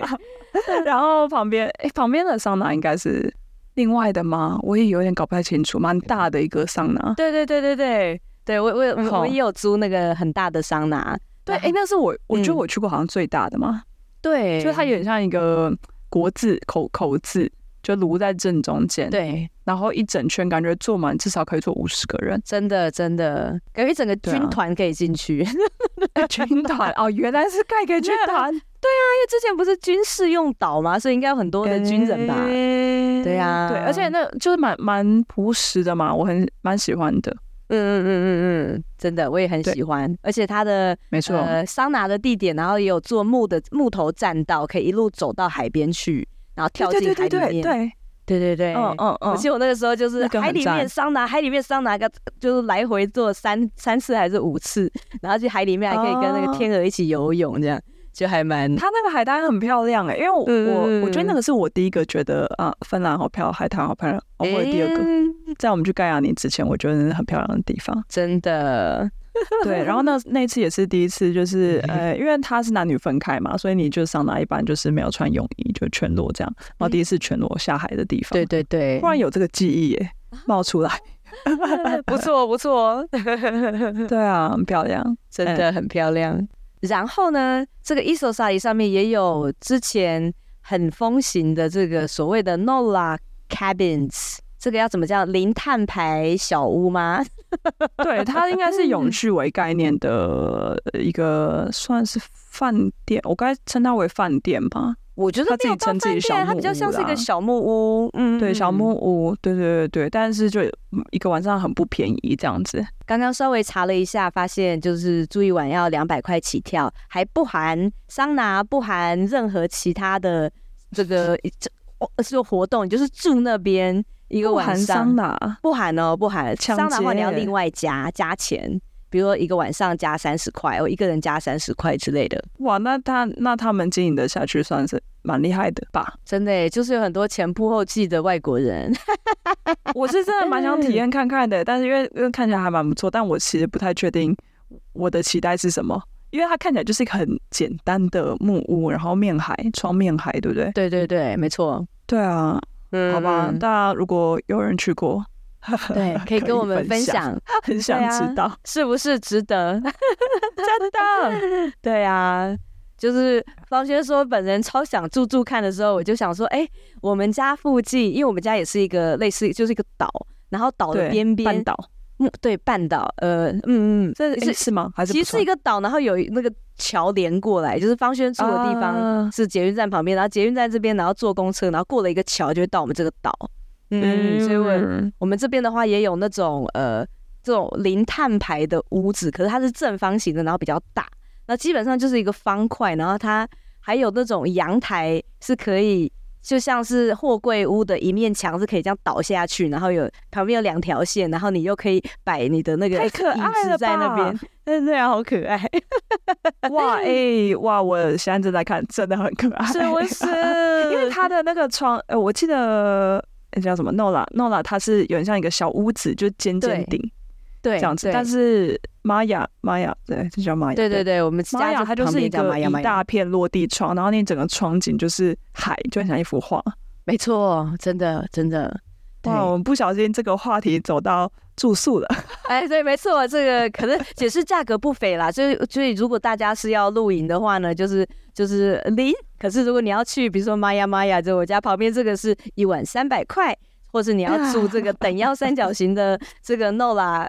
Speaker 2: 然后旁边，哎，旁边的桑拿应该是另外的吗？我也有点搞不太清楚，蛮大的一个桑拿。
Speaker 1: 对对对对对。对我我我也有租那个很大的桑拿。
Speaker 2: 对，哎，那是我我觉得我去过好像最大的嘛。
Speaker 1: 对，
Speaker 2: 就它有点像一个国字口口字，就炉在正中间。
Speaker 1: 对，
Speaker 2: 然后一整圈感觉坐满至少可以坐五十个人，
Speaker 1: 真的真的感觉一整个军团可以进去。
Speaker 2: 军团哦，原来是盖个军团。
Speaker 1: 对啊，因为之前不是军事用岛嘛，所以应该有很多的军人吧？对啊，
Speaker 2: 对，而且那就是蛮蛮朴实的嘛，我很蛮喜欢的。
Speaker 1: 嗯嗯嗯嗯嗯，真的我也很喜欢，而且它的
Speaker 2: 没错，
Speaker 1: 呃，桑拿的地点，然后也有做木的木头栈道，可以一路走到海边去，然后跳进海里面。对对对对对对对，嗯嗯嗯。而且我那个时候就是海里面桑拿，海里面桑拿个就是来回做三三次还是五次，然后去海里面还可以跟那个天鹅一起游泳这样。就还蛮，
Speaker 2: 它那个海滩很漂亮哎、欸，因为我、嗯、我我觉得那个是我第一个觉得啊，芬兰好漂亮，海滩好漂亮。哦，或者第二个，欸、在我们去盖亚尼之前，我觉得那是很漂亮的地方，
Speaker 1: 真的。
Speaker 2: 对，然后那那次也是第一次，就是呃，因为它是男女分开嘛，所以你就上哪一般就是没有穿泳衣，就全裸这样。然后第一次全裸下海的地方，
Speaker 1: 对对对，
Speaker 2: 突然有这个记忆耶，冒出来，
Speaker 1: 不 错不错，
Speaker 2: 对啊，很漂亮，
Speaker 1: 真的很漂亮。然后呢，这个 Isosai 上面也有之前很风行的这个所谓的 Nola Cabins，这个要怎么叫零碳牌小屋吗？
Speaker 2: 对，它应该是永续为概念的一个算是饭店，我该称它为饭店吧。
Speaker 1: 我觉得他自己称自己小木屋，它比较像是一个小木屋，嗯，
Speaker 2: 对，小木屋，对对对对，但是就一个晚上很不便宜这样子。
Speaker 1: 刚刚稍微查了一下，发现就是住一晚要两百块起跳，还不含桑拿，不含任何其他的这个 这是活动，就是住那边一个晚上，
Speaker 2: 不含桑拿，
Speaker 1: 不含哦，不含桑拿的话你要另外加加钱。比如说一个晚上加三十块，我一个人加三十块之类的。
Speaker 2: 哇，那他那他们经营的下去，算是蛮厉害的吧？
Speaker 1: 真的，就是有很多前仆后继的外国人。
Speaker 2: 我是真的蛮想体验看看的，但是因为因为看起来还蛮不错，但我其实不太确定我的期待是什么，因为它看起来就是一个很简单的木屋，然后面海，窗面海，对不对？
Speaker 1: 对对对，没错。
Speaker 2: 对啊，嗯，好吧，大家如果有人去过。
Speaker 1: 对，可以跟我们分享，
Speaker 2: 很想知道、啊、
Speaker 1: 是不是值得？真
Speaker 2: 的，
Speaker 1: 对啊，就是方轩说本人超想住住看的时候，我就想说，哎、欸，我们家附近，因为我们家也是一个类似，就是一个岛，然后岛的边边
Speaker 2: 半岛，
Speaker 1: 嗯，对，半岛，呃，嗯嗯，这是、欸、
Speaker 2: 是吗？还是
Speaker 1: 其实是一个岛，然后有那个桥连过来，就是方轩住的地方是捷运站旁边，然后捷运站这边，然后坐公车，然后过了一个桥就会到我们这个岛。嗯，所以我我们这边的话也有那种呃这种零碳排的屋子，可是它是正方形的，然后比较大，那基本上就是一个方块，然后它还有那种阳台是可以，就像是货柜屋的一面墙是可以这样倒下去，然后有旁边有两条线，然后你又可以摆你的那个椅子在那边，对对啊，好可爱，
Speaker 2: 哇哎、欸、哇，我现在正在看，真的很可爱，
Speaker 1: 是不是？
Speaker 2: 因为它的那个窗，呃，我记得。那叫什么？Nolla，Nolla，它是有点像一个小屋子，就尖尖顶，对，这样子。但是玛雅，玛雅，对，这叫玛雅。
Speaker 1: 对对对，我们
Speaker 2: 玛雅它就是一个一大片落地窗，然后那整个窗景就是海，就很像一幅画。
Speaker 1: 没错，真的真的。
Speaker 2: 哇，我们不小心这个话题走到住宿了。
Speaker 1: 哎，对，没错，这个可能也是价格不菲啦。所以，所以如果大家是要露营的话呢，就是就是零。可是如果你要去，比如说玛雅玛雅，就我家旁边这个是一晚三百块。或是你要住这个等腰三角形的 这个 Nolla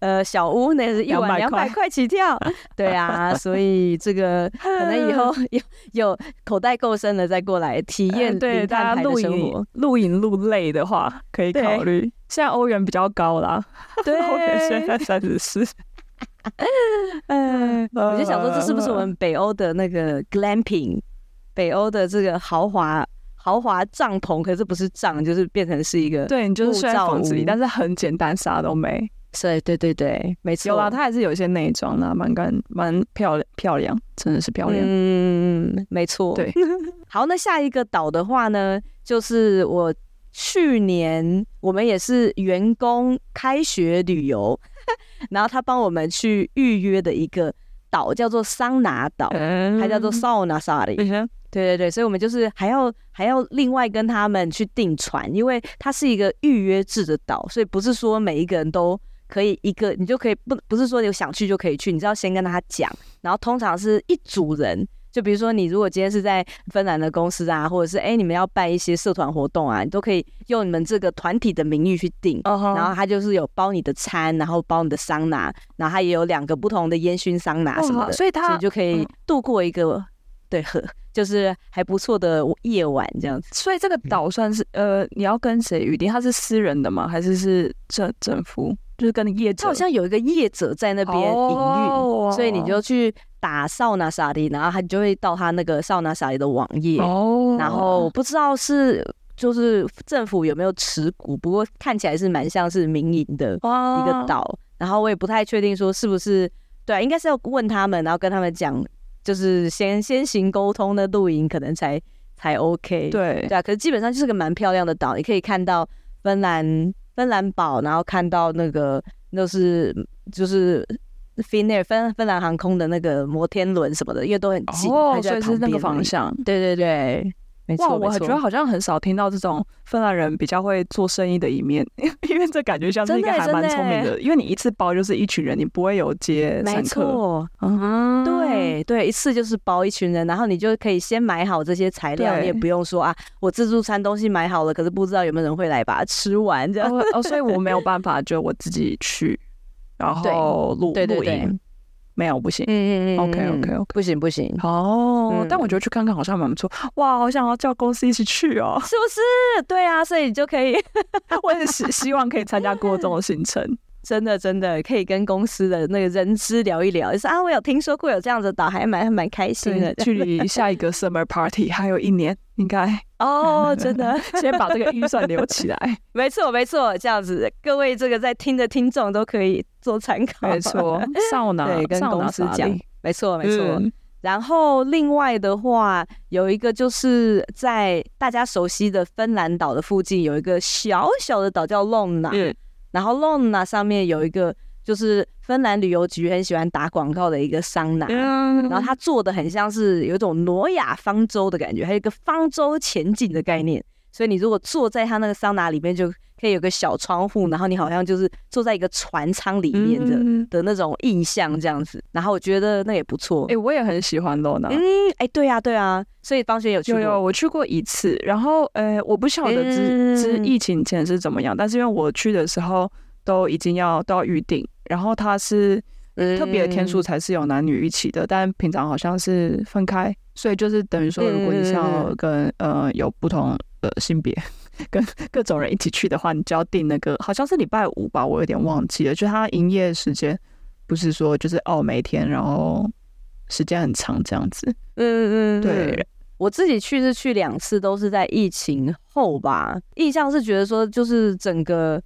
Speaker 1: 呃小屋，那是一晚两百块起跳。对啊，所以这个可能以后 有有口袋够深了再过来体验。对，大家露营
Speaker 2: 露营露累的话，可以考虑。现在欧元比较高啦，对，欧元现在三十四。
Speaker 1: 嗯，我就想说，这是不是我们北欧的那个 glamping？北欧的这个豪华。豪华帐篷，可是不是帐，就是变成是一个
Speaker 2: 对，你就是睡在房子里，但是很简单，啥都没。
Speaker 1: 是，对对对，没错。
Speaker 2: 有啦，它还是有一些内装啦，蛮干，蛮漂亮，漂亮，真的是漂亮。
Speaker 1: 嗯，没错。
Speaker 2: 对，
Speaker 1: 好，那下一个岛的话呢，就是我去年我们也是员工开学旅游，然后他帮我们去预约的一个岛，叫做桑拿岛，嗯、还叫做 Saunasari。对对对，所以我们就是还要还要另外跟他们去订船，因为它是一个预约制的岛，所以不是说每一个人都可以一个，你就可以不不是说有想去就可以去，你知道先跟他讲，然后通常是一组人。就比如说，你如果今天是在芬兰的公司啊，或者是哎、欸，你们要办一些社团活动啊，你都可以用你们这个团体的名义去订，uh huh. 然后他就是有包你的餐，然后包你的桑拿，然后他也有两个不同的烟熏桑拿什么的，uh huh. 所以他就可以度过一个、uh. 对呵就是还不错的夜晚这样子。
Speaker 2: 所以这个岛算是呃，你要跟谁预定？他是私人的吗？还是是政政府？就是跟业者，
Speaker 1: 他好像有一个业者在那边营运，oh. 所以你就去。打少拿沙里，然后他就会到他那个少拿沙里的网页，oh. 然后不知道是就是政府有没有持股，不过看起来是蛮像是民营的一个岛，oh. 然后我也不太确定说是不是对、啊，应该是要问他们，然后跟他们讲，就是先先行沟通的露营可能才才 OK，
Speaker 2: 对
Speaker 1: 对啊，可是基本上就是个蛮漂亮的岛，你可以看到芬兰芬兰堡，然后看到那个那是就是。Finnair 芬芬兰航空的那个摩天轮什么的，因为都很近，
Speaker 2: 哦，所以是那个方向。
Speaker 1: 对对对，没错。哇，
Speaker 2: 我觉得好像很少听到这种芬兰人比较会做生意的一面，因为这感觉像是一个还蛮聪明的。的因为你一次包就是一群人，你不会有接散客。没错，
Speaker 1: 嗯，对对，一次就是包一群人，然后你就可以先买好这些材料，你也不用说啊，我自助餐东西买好了，可是不知道有没有人会来把它吃完这样。
Speaker 2: 哦，所以我没有 办法，就我自己去。然后录录音，没有不行。嗯嗯嗯，OK OK OK，
Speaker 1: 不行不行。
Speaker 2: 哦，但我觉得去看看好像蛮不错。哇，好想要叫公司一起去哦，
Speaker 1: 是不是？对啊，所以你就可以，
Speaker 2: 我也是希望可以参加过这种行程。
Speaker 1: 真的真的可以跟公司的那个人资聊一聊，就是啊，我有听说过有这样子的岛，还蛮还蛮开心的。
Speaker 2: 距离下一个 summer party 还有一年，应该
Speaker 1: 哦，真的，
Speaker 2: 先把这个预算留起来。
Speaker 1: 没错没错，这样子，各位这个在听的听众都可以做参考。
Speaker 2: 没错，少拿
Speaker 1: 对，跟公司讲，没错没错。嗯、然后另外的话，有一个就是在大家熟悉的芬兰岛的附近，有一个小小的岛叫 Lonna。嗯然后 Lonna 上面有一个，就是芬兰旅游局很喜欢打广告的一个桑拿，然后它做的很像是有一种挪亚方舟的感觉，还有一个方舟前进的概念。所以你如果坐在它那个桑拿里面，就可以有个小窗户，然后你好像就是坐在一个船舱里面的的那种印象这样子。然后我觉得那也不错。
Speaker 2: 哎，我也很喜欢 Lonna。
Speaker 1: 嗯，哎，对啊，对啊。所以方轩有去过？
Speaker 2: 有有，我去过一次。然后，呃，我不晓得之之疫情前是怎么样，但是因为我去的时候都已经要都要预定，然后它是特别的天数才是有男女一起的，但平常好像是分开。所以就是等于说，如果你是要跟呃有不同。的，性别 跟 各种人一起去的话，你就要订那个，好像是礼拜五吧，我有点忘记了。就它营业时间不是说就是哦每天，然后时间很长这样子。
Speaker 1: 嗯嗯，对。我自己去是去两次，都是在疫情后吧。印象是觉得说，就是整个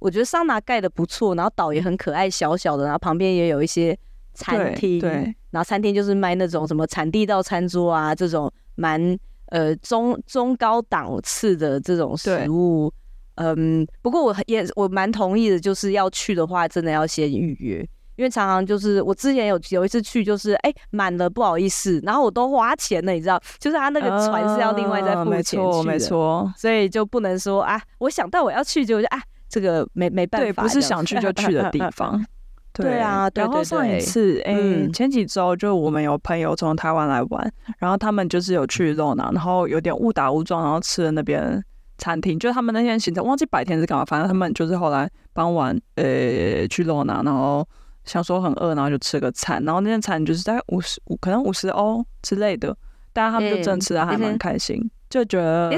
Speaker 1: 我觉得桑拿盖的不错，然后岛也很可爱，小小的，然后旁边也有一些餐厅。对。然后餐厅就是卖那种什么产地到餐桌啊，这种蛮。呃，中中高档次的这种食物，嗯，不过我也我蛮同意的，就是要去的话，真的要先预约，因为常常就是我之前有有一次去，就是哎满了不好意思，然后我都花钱了，你知道，就是他那个船是要另外再付钱去的，
Speaker 2: 没错，没错，
Speaker 1: 所以就不能说啊，我想到我要去就就啊，这个没没办法，
Speaker 2: 对，不是想去就去的地方。
Speaker 1: 对，啊，然后
Speaker 2: 上一次，哎、欸，前几周就我们有朋友从台湾来玩，然后他们就是有去 Lonna，然后有点误打误撞，然后吃了那边餐厅，就他们那天行程忘记白天是干嘛，反正他们就是后来傍晚，呃、欸，去 Lonna，然后想说很饿，然后就吃个餐，然后那天餐就是大概五十五，可能五十欧之类的，但他们就真的吃的还蛮开心，欸、就觉得，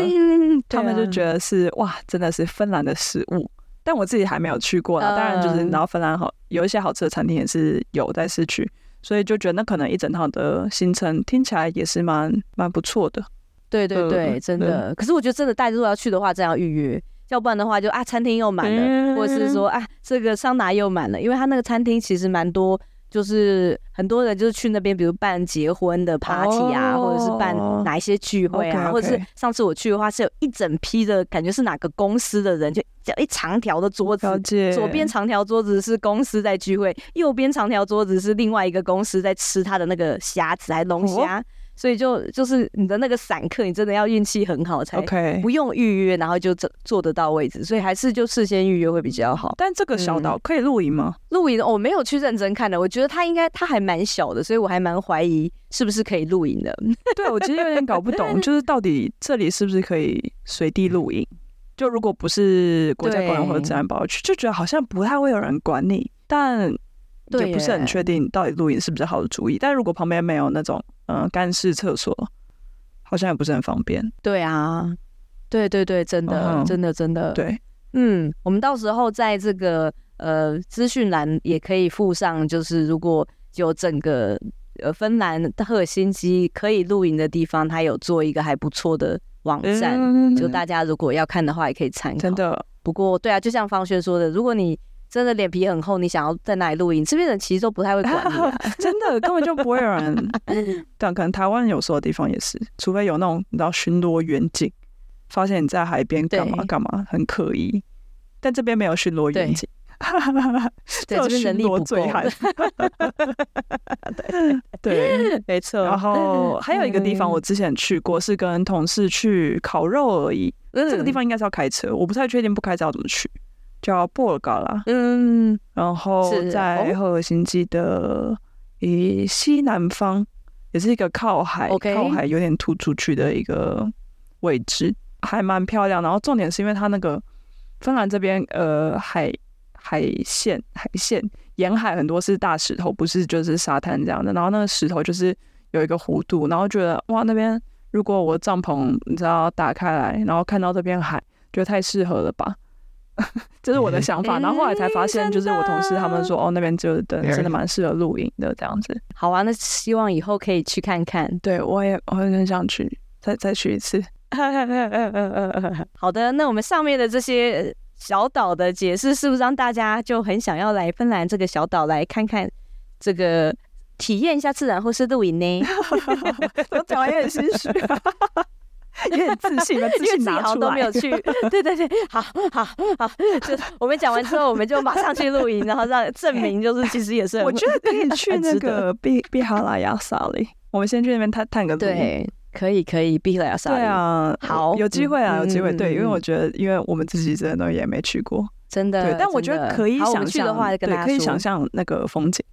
Speaker 2: 他们就觉得是、啊、哇，真的是芬兰的食物。但我自己还没有去过啦，当然就是然后芬兰好有一些好吃的餐厅也是有在市区，所以就觉得那可能一整套的行程听起来也是蛮蛮不错的。
Speaker 1: 对对对，真的。可是我觉得真的大家如果要去的话，真要预约，要不然的话就啊餐厅又满了，或者是说啊这个桑拿又满了，因为他那个餐厅其实蛮多。就是很多人就是去那边，比如办结婚的 party 啊，oh, 或者是办哪一些聚会啊，okay, okay. 或者是上次我去的话，是有一整批的感觉是哪个公司的人，就叫一长条的桌子，左边长条桌子是公司在聚会，右边长条桌子是另外一个公司在吃他的那个虾子还龙虾，oh? 所以就就是你的那个散客，你真的要运气很好才 OK，不用预约，然后就坐坐得到位置，所以还是就事先预约会比较好。
Speaker 2: 但这个小岛可以露营吗？
Speaker 1: 露营我没有去认真看的，我觉得它应该它还蛮小的，所以我还蛮怀疑是不是可以露营的。
Speaker 2: 对，我其实有点搞不懂，就是到底这里是不是可以随地露营？就如果不是国家公园或者自然保护区，就觉得好像不太会有人管你，但也不是很确定到底露营是不是好的主意。但如果旁边没有那种嗯干式厕所，好像也不是很方便。
Speaker 1: 对啊，对对对，真的、嗯、真的真的
Speaker 2: 对。
Speaker 1: 嗯，我们到时候在这个呃资讯栏也可以附上，就是如果有整个呃芬兰赫尔辛基可以露营的地方，它有做一个还不错的。网站，嗯、就大家如果要看的话，也可以参考。
Speaker 2: 真的，
Speaker 1: 不过对啊，就像方轩说的，如果你真的脸皮很厚，你想要在哪里露营，这边人其实都不太会管你、啊。
Speaker 2: 真的，根本就不会有人。但可能台湾有时候的地方也是，除非有那种你知道巡逻远景，发现你在海边干嘛干嘛，很可疑。但这边没有巡逻远景。
Speaker 1: 对，这边人力不够。
Speaker 2: 对对，
Speaker 1: 没错。
Speaker 2: 然后还有一个地方，我之前去过，是跟同事去烤肉而已。嗯，这个地方应该是要开车，我不太确定不开车要怎么去。叫布尔高拉。嗯，然后在赫尔辛基的以西南方，也是一个靠海、靠海有点突出去的一个位置，还蛮漂亮。然后重点是因为它那个芬兰这边呃海。海线，海线沿海很多是大石头，不是就是沙滩这样的。然后那个石头就是有一个弧度，然后觉得哇，那边如果我帐篷你知道打开来，然后看到这边海，觉得太适合了吧？这是我的想法。然后后来才发现，就是我同事他们说，哦，那边就真的蛮适合露营的这样子。
Speaker 1: 好啊，那希望以后可以去看看。
Speaker 2: 对，我也我也很想去，再再去一次。
Speaker 1: 好的，那我们上面的这些。小岛的解释是不是让大家就很想要来芬兰这个小岛来看看这个体验一下自然或是露营呢？
Speaker 2: 我讲完也很心虚，也很自信，自信拿出来
Speaker 1: 都没有去。对对对，好好好，就我们讲完之后，我们就马上去露营，然后让证明就是其实也是
Speaker 2: 我觉得可以去那个比比哈拉亚萨里，我们先去那边探探个路。
Speaker 1: 对。可以可以，必来要上。
Speaker 2: 对啊，
Speaker 1: 好，
Speaker 2: 有机会啊，有机会。对，因为我觉得，因为我们自己真的也没去过，
Speaker 1: 真的。
Speaker 2: 对，但我觉得可以想象的话，对，可以想象那个风景，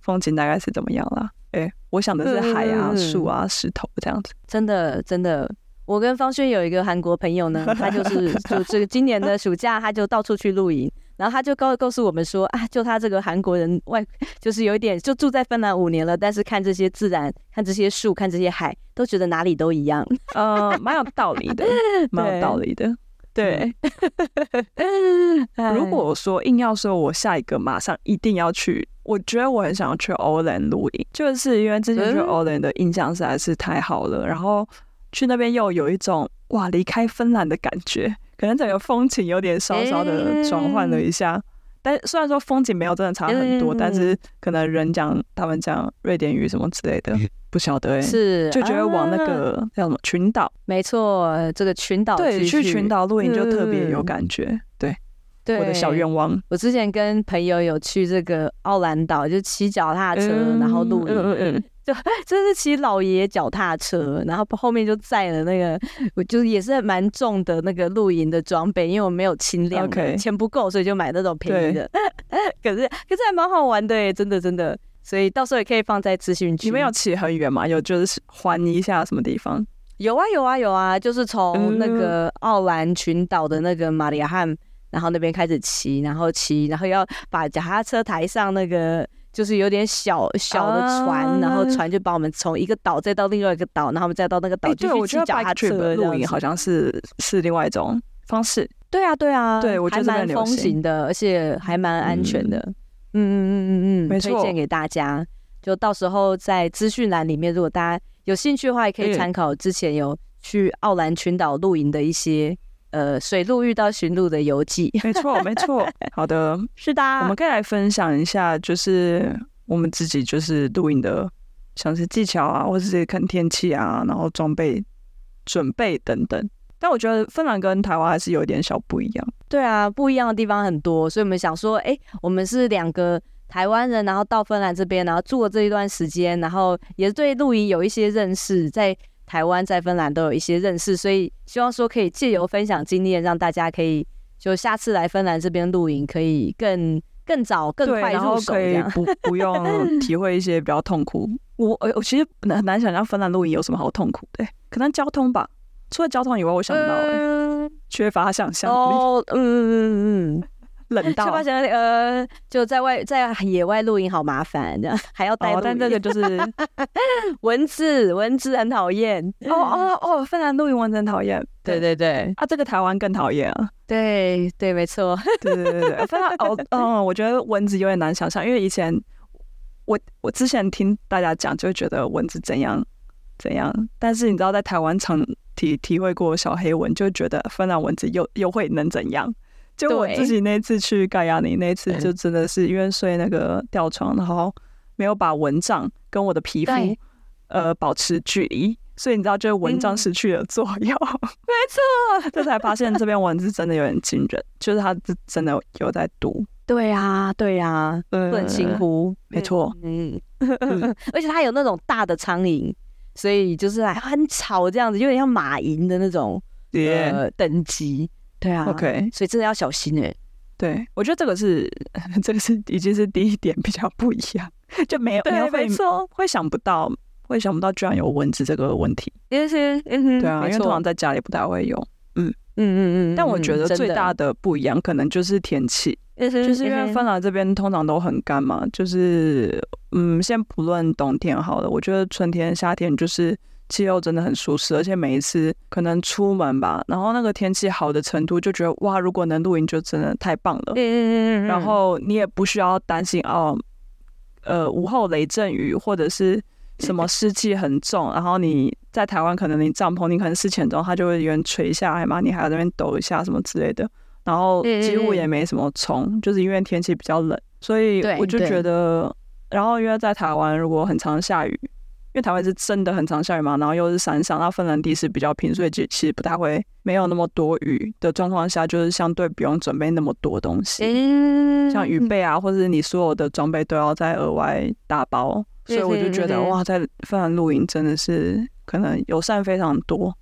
Speaker 2: 风景大概是怎么样啦？哎，我想的是海啊、树啊、石头这样子。
Speaker 1: 真的，真的。我跟方轩有一个韩国朋友呢，他就是 就这个今年的暑假，他就到处去露营。然后他就告告诉我们说啊，就他这个韩国人外，就是有一点就住在芬兰五年了，但是看这些自然，看这些树，看这些海，都觉得哪里都一样。
Speaker 2: 呃，蛮有道理的，蛮有道理的。对。如果说硬要说我下一个马上一定要去，我觉得我很想要去欧兰露营，就是因为之前去欧兰的印象实在是太好了，然后去那边又有一种哇离开芬兰的感觉。可能整个风情有点稍稍的转换了一下，欸、但虽然说风景没有真的差很多，嗯、但是可能人讲他们讲瑞典语什么之类的，不晓得 哎、欸，
Speaker 1: 是
Speaker 2: 就觉得往那个、啊、叫什么群岛，
Speaker 1: 没错，这个群岛
Speaker 2: 对，去群岛露营就特别有感觉，嗯、对，对，我的小愿望。
Speaker 1: 我之前跟朋友有去这个奥兰岛，就骑脚踏车，嗯、然后露营。嗯嗯嗯就 真是骑老爷爷脚踏车，然后后面就载了那个，我就也是蛮重的那个露营的装备，因为我没有轻量.钱不够，所以就买那种便宜的。可是可是还蛮好玩的耶，真的真的，所以到时候也可以放在资讯区。
Speaker 2: 你们有骑很远吗？有就是环一下什么地方？
Speaker 1: 有啊有啊有啊，就是从那个奥兰群岛的那个马里亚汉，然后那边开始骑，然后骑，然后要把脚踏车抬上那个。就是有点小小的船，啊、然后船就把我们从一个岛再到另外一个岛，然后我们再到那个岛继续骑脚踏车
Speaker 2: 露营，好像是是另外一种方式。
Speaker 1: 对啊，对啊，
Speaker 2: 对，我觉得
Speaker 1: 蛮风行的，而且还蛮安全的。嗯嗯嗯嗯嗯，没错，推荐给大家。就到时候在资讯栏里面，如果大家有兴趣的话，也可以参考之前有去奥兰群岛露营的一些。呃，水路遇到驯鹿的游记，
Speaker 2: 没错，没错。好的，
Speaker 1: 是的，
Speaker 2: 我们可以来分享一下，就是我们自己就是露营的，像是技巧啊，或者是看天气啊，然后装备准备等等。但我觉得芬兰跟台湾还是有一点小不一样。
Speaker 1: 对啊，不一样的地方很多，所以我们想说，哎，我们是两个台湾人，然后到芬兰这边，然后住了这一段时间，然后也对露营有一些认识，在台湾、在芬兰都有一些认识，所以希望说可以借由分享经验，让大家可以就下次来芬兰这边露营，可以更更早、更快入手，
Speaker 2: 可以不 不用体会一些比较痛苦。我我其实很难想象芬兰露营有什么好痛苦的，可能交通吧。除了交通以外，我想不到、欸，嗯、缺乏想象力。哦，嗯嗯嗯嗯。冷到，
Speaker 1: 呃，就在外在野外露营好麻烦，这样 还要带、
Speaker 2: 哦。但这个就是
Speaker 1: 蚊子，蚊子很讨厌。
Speaker 2: 哦哦哦，芬兰露营蚊子很讨厌。
Speaker 1: 对对对，
Speaker 2: 啊，这个台湾更讨厌啊。
Speaker 1: 对对，没错。
Speaker 2: 对对对对，芬兰哦嗯，我觉得蚊子有点难想象，因为以前我我之前听大家讲，就觉得蚊子怎样怎样，但是你知道在台湾常体体会过小黑蚊，就觉得芬兰蚊子又又会能怎样？就我自己那次去盖亚尼那次，就真的是因为睡那个吊床，然后没有把蚊帐跟我的皮肤呃保持距离，所以你知道，就是蚊帐失去了作用。嗯、没错，这才发现这边蚊子真的有点惊人，就是它真的有在毒。
Speaker 1: 对呀，对呀，不能轻忽。
Speaker 2: 没错，嗯，
Speaker 1: 而且它有那种大的苍蝇，所以就是还很吵，这样子有点像马蝇的那种呃等级。对啊
Speaker 2: ，OK，
Speaker 1: 所以真的要小心哎、欸。
Speaker 2: 对，我觉得这个是，这个是已经是第一点比较不一样，就没有
Speaker 1: 对
Speaker 2: 没有
Speaker 1: 没错，
Speaker 2: 会想不到，会想不到居然有蚊子这个问题。
Speaker 1: 也是，嗯哼，
Speaker 2: 对啊，因为通常在家里不太会有。嗯嗯嗯嗯。但我觉得最大的不一样，可能就是天气，就是因为芬兰这边通常都很干嘛，就是嗯，先不论冬天好了，我觉得春天、夏天就是。气候真的很舒适，而且每一次可能出门吧，然后那个天气好的程度，就觉得哇，如果能露营就真的太棒了。嗯，然后你也不需要担心哦，呃，午后雷阵雨或者是什么湿气很重，然后你在台湾可能你帐篷你可能湿气很重，它就会有点垂下来嘛，你还要在那边抖一下什么之类的，然后几乎也没什么虫，就是因为天气比较冷，所以我就觉得，然后因为在台湾如果很常下雨。因为台湾是真的很常下雨嘛，然后又是山上，那芬兰地势比较平，所以其实不太会没有那么多雨的状况下，就是相对不用准备那么多东西，嗯、像雨备啊，或者是你所有的装备都要再额外打包，所以我就觉得哇，在芬兰露营真的是可能友善非常多，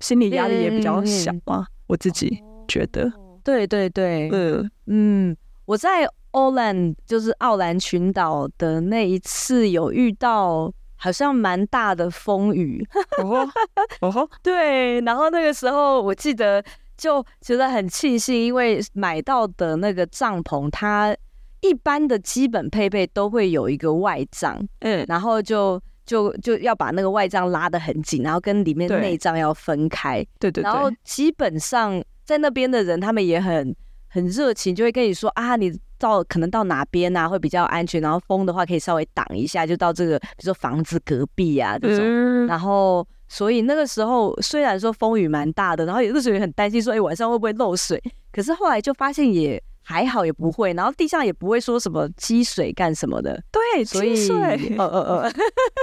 Speaker 2: 心理压力也比较小嘛，我自己觉得。
Speaker 1: 对对对，嗯嗯，我在奥兰就是奥兰群岛的那一次有遇到。好像蛮大的风雨，哦 哦，对。然后那个时候我记得就觉得很庆幸，因为买到的那个帐篷，它一般的基本配备都会有一个外帐，嗯，然后就就就要把那个外帐拉得很紧，然后跟里面内帐要分开，
Speaker 2: 对对对。
Speaker 1: 然后基本上在那边的人，他们也很很热情，就会跟你说啊，你。到可能到哪边啊会比较安全，然后风的话可以稍微挡一下，就到这个比如说房子隔壁啊这种。嗯、然后所以那个时候虽然说风雨蛮大的，然后有的时候也很担心说，哎，晚上会不会漏水？可是后来就发现也还好，也不会，然后地上也不会说什么积水干什么的。
Speaker 2: 对，
Speaker 1: 所以
Speaker 2: 积水。呃呃呃。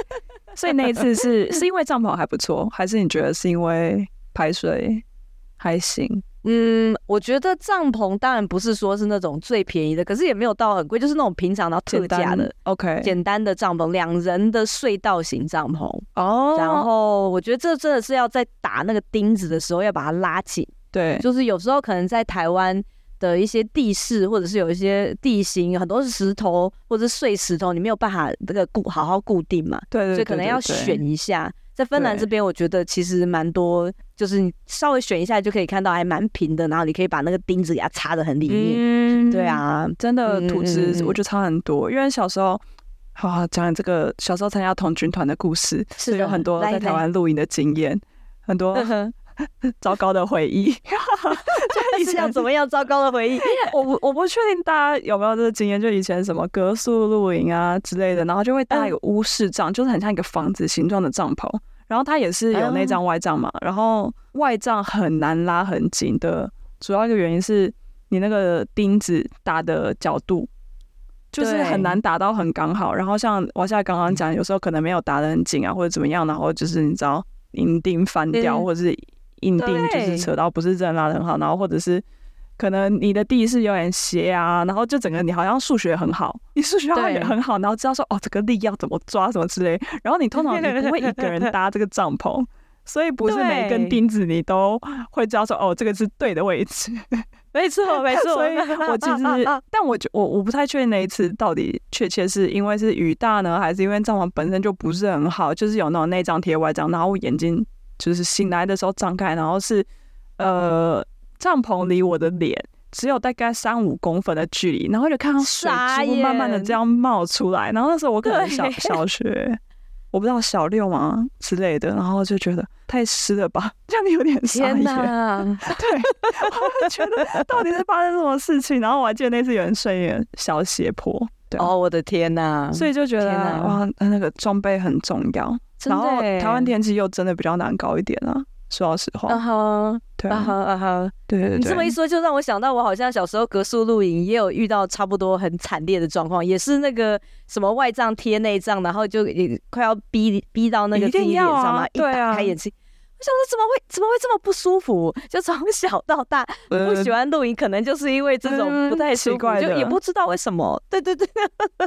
Speaker 2: 所以那一次是是因为帐篷还不错，还是你觉得是因为排水还行？
Speaker 1: 嗯，我觉得帐篷当然不是说是那种最便宜的，可是也没有到很贵，就是那种平常的特价的
Speaker 2: ，OK，
Speaker 1: 简单的帐篷，两人的隧道型帐篷哦。然后我觉得这真的是要在打那个钉子的时候要把它拉紧，
Speaker 2: 对，
Speaker 1: 就是有时候可能在台湾的一些地势或者是有一些地形，很多是石头或者是碎石头，你没有办法这个固好好固定嘛，
Speaker 2: 对，
Speaker 1: 所以可能要选一下。在芬兰这边，我觉得其实蛮多，就是你稍微选一下就可以看到，还蛮平的。然后你可以把那个钉子给它插的很里面。嗯，对啊，
Speaker 2: 真的土质我觉得差很多。因为小时候，好讲这个小时候参加童军团的故事，是有很多在台湾露营的经验，很多 糟糕的回忆。
Speaker 1: 以 前要怎么样糟糕的回忆？
Speaker 2: 我不我不确定大家有没有这个经验，就以前什么隔宿露营啊之类的，然后就会搭一个屋式帐，就是很像一个房子形状的帐篷。然后它也是有内帐外帐嘛，然后外帐很难拉很紧的，主要一个原因是你那个钉子打的角度，就是很难打到很刚好。然后像我现在刚刚讲，有时候可能没有打的很紧啊，或者怎么样，然后就是你知道银钉翻掉，或者是硬钉就是扯到不是真的拉的很好，然后或者是可能你的地是有点斜啊，然后就整个你好像数学很好，你数学好像也很好，然后知道说哦这个力要怎么抓什么之类，然后你通常你不会一个人搭这个帐篷，所以不是每一根钉子你都会知道说哦这个是对的位置。
Speaker 1: 没错，没 错。
Speaker 2: 所以我其实，但我我我不太确定那一次到底确切是因为是雨大呢，还是因为帐篷本身就不是很好，就是有那种内脏贴外脏，然后我眼睛就是醒来的时候张开，然后是呃。帐篷离我的脸只有大概三五公分的距离，然后就看到水珠慢慢的这样冒出来，然后那时候我可能小小学，我不知道小六嘛之类的，然后就觉得太湿了吧，这样有点天哪，对，我觉得到底是发生什么事情？然后我还记得那次有人睡小斜坡，对
Speaker 1: 哦，我的天哪，
Speaker 2: 所以就觉得哇，那个装备很重要，然后台湾天气又真的比较难搞一点啊。说老实话，啊哈，对啊哈啊哈，对对对，
Speaker 1: 你这么一说，就让我想到，我好像小时候隔宿露营也有遇到差不多很惨烈的状况，也是那个什么外帐贴内帐，然后就也快要逼逼到那个自己脸上嘛，一打开眼睛，我想说怎么会怎么会这么不舒服？就从小到大不喜欢露营，可能就是因为这种不太习惯，就也不知道为什么。对对对，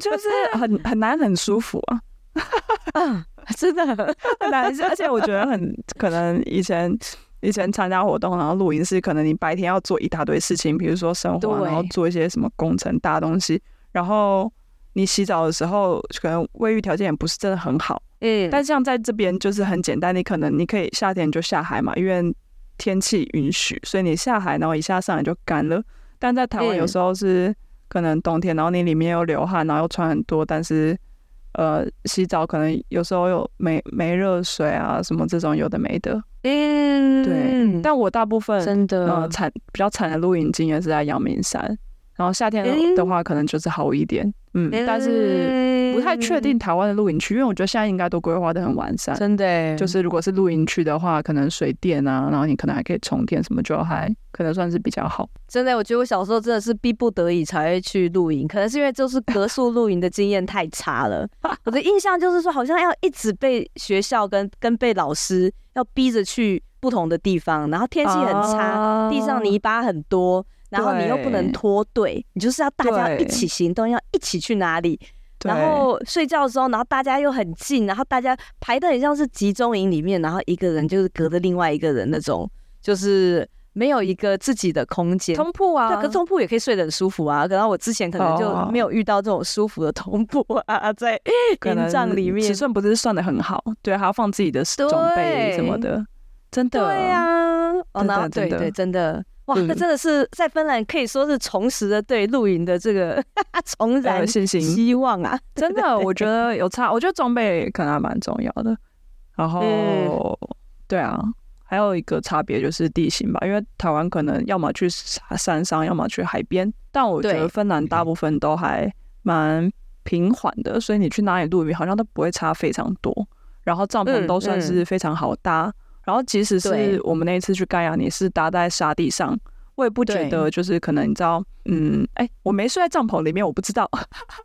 Speaker 2: 就是很很难很舒服啊。真的很 难，而且我觉得很可能以前以前参加活动，然后录音是可能你白天要做一大堆事情，比如说生活，然后做一些什么工程大东西，然后你洗澡的时候可能卫浴条件也不是真的很好，嗯，但像在这边就是很简单，你可能你可以夏天就下海嘛，因为天气允许，所以你下海然后一下上来就干了。但在台湾有时候是可能冬天，然后你里面又流汗，然后又穿很多，但是。呃，洗澡可能有时候有没没热水啊，什么这种有的没的。嗯，对。但我大部分真的呃惨比较惨的露营经验是在阳明山。然后夏天的话，可能就是好一点，嗯，但是不太确定台湾的露营区，因为我觉得现在应该都规划的很完善，
Speaker 1: 真的。
Speaker 2: 就是如果是露营区的话，可能水电啊，然后你可能还可以充电，什么就还可能算是比较好。
Speaker 1: 真的，我觉得我小时候真的是逼不得已才会去露营，可能是因为就是格 宿露营的经验太差了。我的印象就是说，好像要一直被学校跟跟被老师要逼着去不同的地方，然后天气很差，地上泥巴很多。然后你又不能脱队，你就是要大家一起行动，要一起去哪里。然后睡觉的时候，然后大家又很近，然后大家排的很像是集中营里面，然后一个人就是隔着另外一个人那种，就是没有一个自己的空间。
Speaker 2: 通铺啊，
Speaker 1: 对，可通铺也可以睡得很舒服啊。然后我之前可能就没有遇到这种舒服的通铺啊，在营帐里面，
Speaker 2: 尺寸不是算的很好，对，还要放自己的装备什么的，真的。
Speaker 1: 对呀，哦，那对对，真的。哇，那真的是在芬兰可以说是重拾了对露营的这个 重燃信心希望啊！
Speaker 2: 真的，我觉得有差。我觉得装备可能还蛮重要的。然后，嗯、对啊，还有一个差别就是地形吧，因为台湾可能要么去山上，要么去海边，但我觉得芬兰大部分都还蛮平缓的，所以你去哪里露营好像都不会差非常多。然后帐篷都算是非常好搭。嗯嗯然后，即使是我们那一次去盖亚，你是搭在沙地上，我也不觉得就是可能你知道，嗯，哎，我没睡在帐篷里面，我不知道。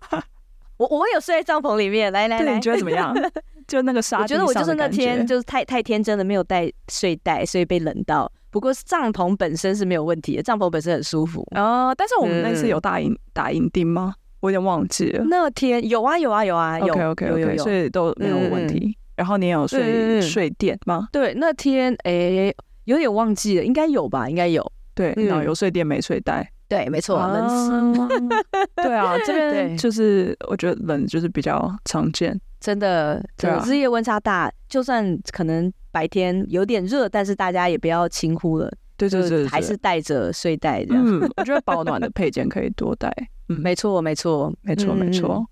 Speaker 1: 我我有睡在帐篷里面，来来来，
Speaker 2: 你觉得怎么样？就那个沙地，
Speaker 1: 我觉得我就是那天就是太太天真的没有带睡袋，所以被冷到。不过帐篷本身是没有问题的，帐篷本身很舒服
Speaker 2: 啊。但是我们那次有打营打营钉吗？我有点忘记了。
Speaker 1: 那天有啊有啊有啊有
Speaker 2: OK OK OK，所以都没有问题。然后你有睡睡垫吗？
Speaker 1: 对，那天诶有点忘记了，应该有吧？应该有。
Speaker 2: 对，然后有睡垫没睡袋。
Speaker 1: 对，没错，冷死。
Speaker 2: 对啊，这边就是我觉得冷就是比较常见，
Speaker 1: 真的。对，日夜温差大，就算可能白天有点热，但是大家也不要轻忽了。
Speaker 2: 对对对，
Speaker 1: 还是带着睡袋这样。
Speaker 2: 嗯，我觉得保暖的配件可以多带。
Speaker 1: 嗯，没错，没错，
Speaker 2: 没错，没错。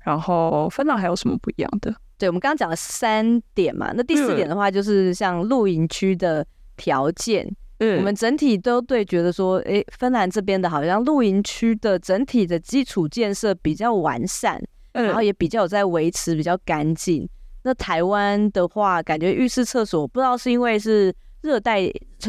Speaker 2: 然后芬兰还有什么不一样的？
Speaker 1: 对，我们刚刚讲了三点嘛，那第四点的话就是像露营区的条件，嗯，我们整体都对觉得说，哎，芬兰这边的好像露营区的整体的基础建设比较完善，嗯，然后也比较有在维持，比较干净。那台湾的话，感觉浴室厕所不知道是因为是热带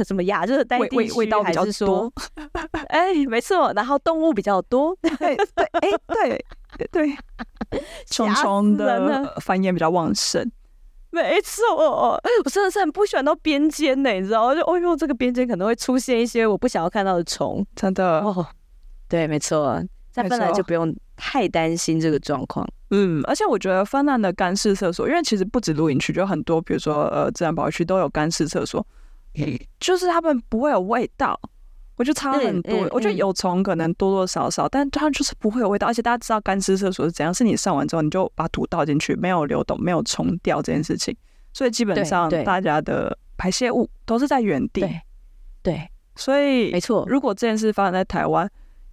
Speaker 1: 什么亚热带地区，
Speaker 2: 味味道比较多，
Speaker 1: 哎，没错，然后动物比较多，对对，哎对。
Speaker 2: 对，虫虫的繁衍比较旺盛，
Speaker 1: 没错，我真的是很不喜欢到边间呢，你知道？就哦哟，这个边间可能会出现一些我不想要看到的虫，
Speaker 2: 真的
Speaker 1: 哦。对，没错，在芬兰就不用太担心这个状况。
Speaker 2: 嗯，而且我觉得芬兰的干式厕所，因为其实不止露营区，就很多，比如说呃自然保护区都有干式厕所，就是他们不会有味道。我就差很多，嗯嗯、我觉得有虫可能多多少少，嗯、但它就是不会有味道。而且大家知道干湿厕所是怎样？是你上完之后，你就把土倒进去，没有流动，没有冲掉这件事情。所以基本上大家的排泄物都是在原地。
Speaker 1: 对，对，
Speaker 2: 所以
Speaker 1: 没错。
Speaker 2: 如果这件事发生在台湾，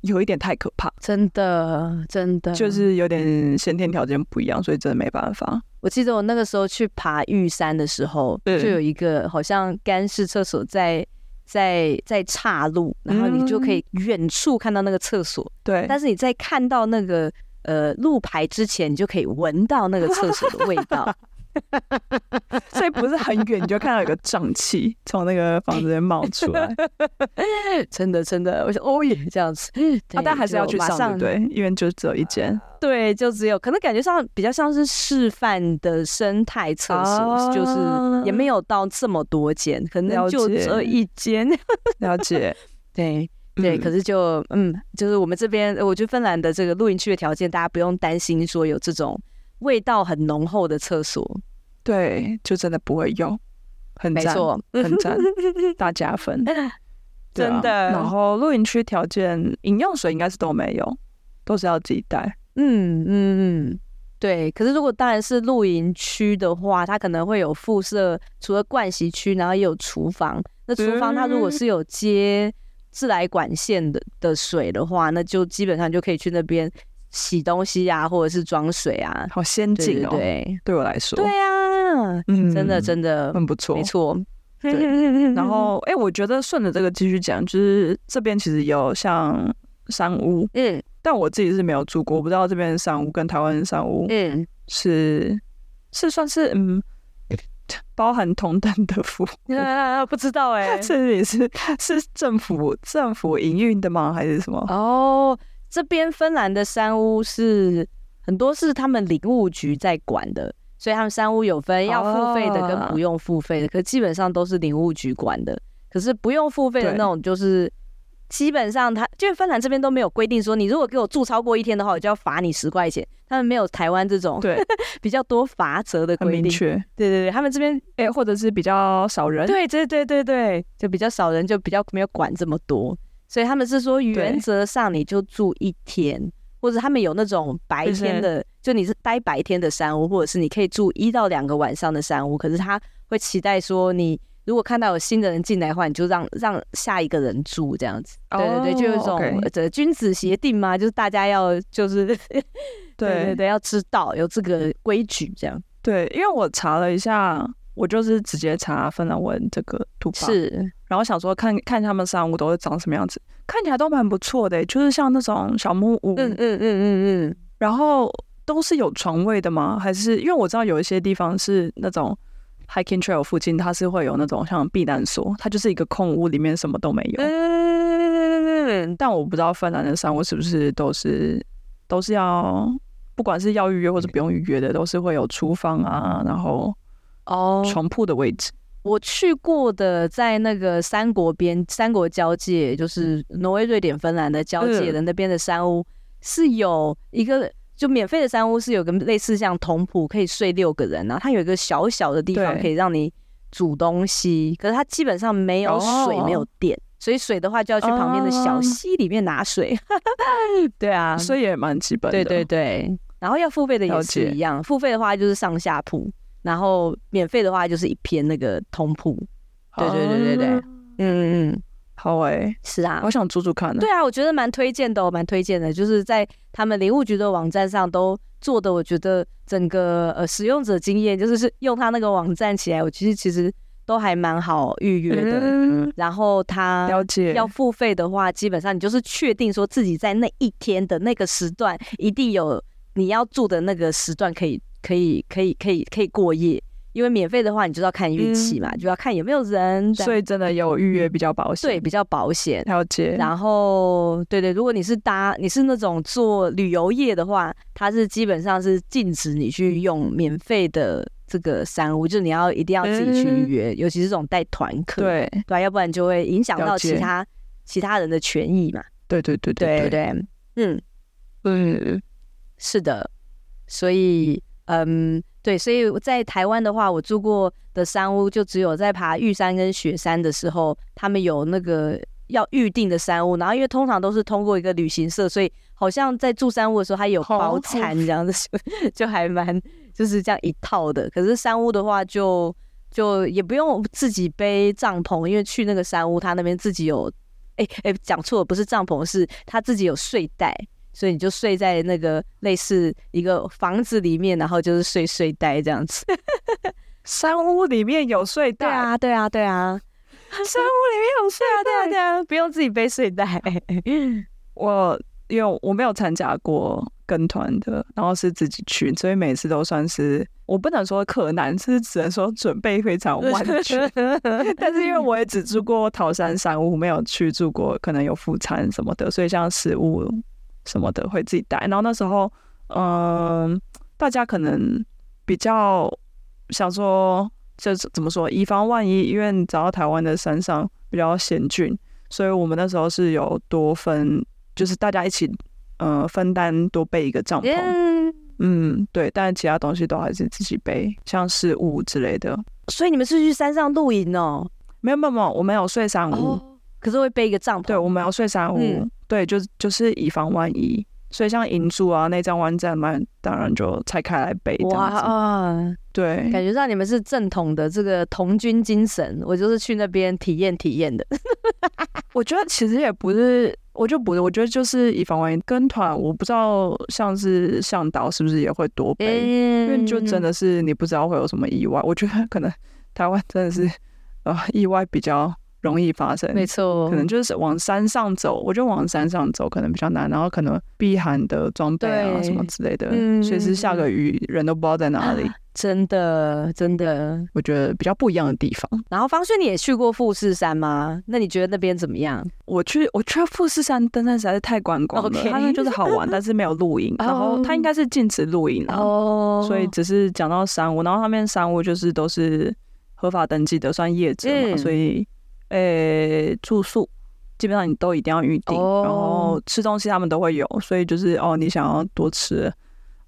Speaker 2: 有一点太可怕，
Speaker 1: 真的，真的
Speaker 2: 就是有点先天条件不一样，所以真的没办法。
Speaker 1: 我记得我那个时候去爬玉山的时候，就有一个好像干式厕所在。在在岔路，然后你就可以远处看到那个厕所。嗯、
Speaker 2: 对，
Speaker 1: 但是你在看到那个呃路牌之前，你就可以闻到那个厕所的味道。
Speaker 2: 所以不是很远，你就看到有个瘴气从那个房子里冒出来。
Speaker 1: 真的真的，我想哦耶这样子，
Speaker 2: 啊，但还是要去上对，因为就只有一间。
Speaker 1: 对，就只有可能感觉上比较像是示范的生态厕所，啊、就是也没有到这么多间，可能就这一间。
Speaker 2: 了解，
Speaker 1: 对对，可是就嗯，就是我们这边，我觉得芬兰的这个露营区的条件，大家不用担心说有这种。味道很浓厚的厕所，
Speaker 2: 对，就真的不会用，很赞，没错，很赞，大加分，
Speaker 1: 真的。
Speaker 2: 然后露营区条件，饮用水应该是都没有，都是要自己带。
Speaker 1: 嗯嗯嗯，对。可是如果当然是露营区的话，它可能会有附设，除了盥洗区，然后也有厨房。那厨房它如果是有接自来管线的的水的话，那就基本上就可以去那边。洗东西啊，或者是装水啊，
Speaker 2: 好先进哦！
Speaker 1: 对，
Speaker 2: 对我来说，
Speaker 1: 对啊，嗯，真的真的
Speaker 2: 很不错，
Speaker 1: 没错。
Speaker 2: 对，然后哎，我觉得顺着这个继续讲，就是这边其实有像山屋，嗯，但我自己是没有住过，我不知道这边的山屋跟台湾的山屋，嗯，是是算是嗯包含同等的服务，
Speaker 1: 啊，不知道哎，
Speaker 2: 这里是是政府政府营运的吗？还是什么？
Speaker 1: 哦。这边芬兰的山屋是很多是他们领务局在管的，所以他们山屋有分要付费的跟不用付费的，可基本上都是领务局管的。可是不用付费的那种，就是基本上他就是芬兰这边都没有规定说，你如果给我住超过一天的话，我就要罚你十块钱。他们没有台湾这种对 比较多罚则的规定。对对对，他们这边
Speaker 2: 哎，或者是比较少人，
Speaker 1: 对对对对对，就比较少人，就比较没有管这么多。所以他们是说，原则上你就住一天，或者他们有那种白天的，是就你是待白天的山屋，或者是你可以住一到两个晚上的山屋。可是他会期待说，你如果看到有新的人进来的话，你就让让下一个人住这样子。Oh, 对对对，就有一种.这君子协定嘛，就是大家要就是 对对对，要知道有这个规矩这样。
Speaker 2: 对，因为我查了一下。我就是直接查芬兰文这个图吧，
Speaker 1: 是，
Speaker 2: 然后想说看看他们山屋都是长什么样子，看起来都蛮不错的，就是像那种小木屋，
Speaker 1: 嗯嗯嗯嗯嗯，
Speaker 2: 然后都是有床位的吗？还是因为我知道有一些地方是那种 hiking trail 附近，它是会有那种像避难所，它就是一个空屋，里面什么都没有。嗯，但我不知道芬兰的山屋是不是都是都是要，不管是要预约或者不用预约的，都是会有厨房啊，然后。哦，床铺的位置，
Speaker 1: 我去过的，在那个三国边、三国交界，就是挪威、瑞典、芬兰的交界的那边的山屋，是有一个就免费的山屋，是有个类似像同铺，可以睡六个人，然后它有一个小小的地方可以让你煮东西，可是它基本上没有水，没有电，所以水的话就要去旁边的小溪里面拿水。对啊，
Speaker 2: 所以也蛮基本的。
Speaker 1: 对对对，然后要付费的也是一样，付费的话就是上下铺。然后免费的话就是一篇那个通铺，对对对对对，嗯嗯嗯，
Speaker 2: 好诶，
Speaker 1: 是啊，
Speaker 2: 我想煮煮看
Speaker 1: 呢。对啊，我觉得蛮推荐的，蛮推荐的，就是在他们林务局的网站上都做的，我觉得整个呃使用者经验，就是是用他那个网站起来，我其实其实都还蛮好预约的。嗯、然后他了解要付费的话，基本上你就是确定说自己在那一天的那个时段一定有你要住的那个时段可以。可以可以可以可以过夜，因为免费的话，你就要看运气嘛，嗯、就要看有没有人，
Speaker 2: 所以真的有预约比较保险，
Speaker 1: 对，比较保险。
Speaker 2: 了解。
Speaker 1: 然后，对对，如果你是搭，你是那种做旅游业的话，它是基本上是禁止你去用免费的这个山屋，就是你要一定要自己去预约，嗯、尤其是这种带团客，
Speaker 2: 对。
Speaker 1: 对，要不然就会影响到其他其他人的权益嘛。
Speaker 2: 对对对对对。对，
Speaker 1: 嗯。嗯，是的，所以嗯。对，所以在台湾的话，我住过的山屋就只有在爬玉山跟雪山的时候，他们有那个要预定的山屋。然后因为通常都是通过一个旅行社，所以好像在住山屋的时候，他有包 餐这样子，就还蛮就是这样一套的。可是山屋的话就，就就也不用自己背帐篷，因为去那个山屋，他那边自己有，哎哎，讲错了，不是帐篷，是他自己有睡袋。所以你就睡在那个类似一个房子里面，然后就是睡睡袋这样子。
Speaker 2: 山屋里面有睡袋？
Speaker 1: 对啊，对啊，对啊。
Speaker 2: 山屋里面有睡袋？
Speaker 1: 对啊，对啊，不用自己背睡袋。
Speaker 2: 我因为我没有参加过跟团的，然后是自己去，所以每次都算是我不能说可难，是只能说准备非常完全。但是因为我也只住过桃山山屋，没有去住过可能有副餐什么的，所以像食物。什么的会自己带，然后那时候，嗯、呃，大家可能比较想说，就是怎么说，以防万一，因为找到台湾的山上比较险峻，所以我们那时候是有多分，就是大家一起，呃，分担多备一个帐篷，Yeah. 嗯，对，但其他东西都还是自己背，像食物之类的。
Speaker 1: 所以你们是去山上露营哦？
Speaker 2: 没有没有没有，我们有睡山屋。Oh.
Speaker 1: 可是会背一个帐篷，
Speaker 2: 对，我们要睡山屋，嗯、对，就就是以防万一，所以像银柱啊、内帐、外帐嘛，当然就拆开来背这样子。哇啊，对，
Speaker 1: 感觉上你们是正统的这个童军精神，我就是去那边体验体验的。
Speaker 2: 我觉得其实也不是，我就不是，我觉得就是以防万一。跟团我不知道，像是向导是不是也会多背，嗯、因为就真的是你不知道会有什么意外。我觉得可能台湾真的是呃意外比较。容易发生，
Speaker 1: 没错，
Speaker 2: 可能就是往山上走，我觉得往山上走可能比较难，然后可能避寒的装备啊什么之类的，随时下个雨，人都不知道在哪里。
Speaker 1: 真的，真的，
Speaker 2: 我觉得比较不一样的地方。
Speaker 1: 然后方轩，你也去过富士山吗？那你觉得那边怎么样？
Speaker 2: 我去，我觉得富士山登山实在是太观光了，它那就是好玩，但是没有露营，然后它应该是禁止露营哦，所以只是讲到山屋，然后他们山屋就是都是合法登记的，算业者嘛，所以。呃、欸，住宿基本上你都一定要预定，oh. 然后吃东西他们都会有，所以就是哦，你想要多吃。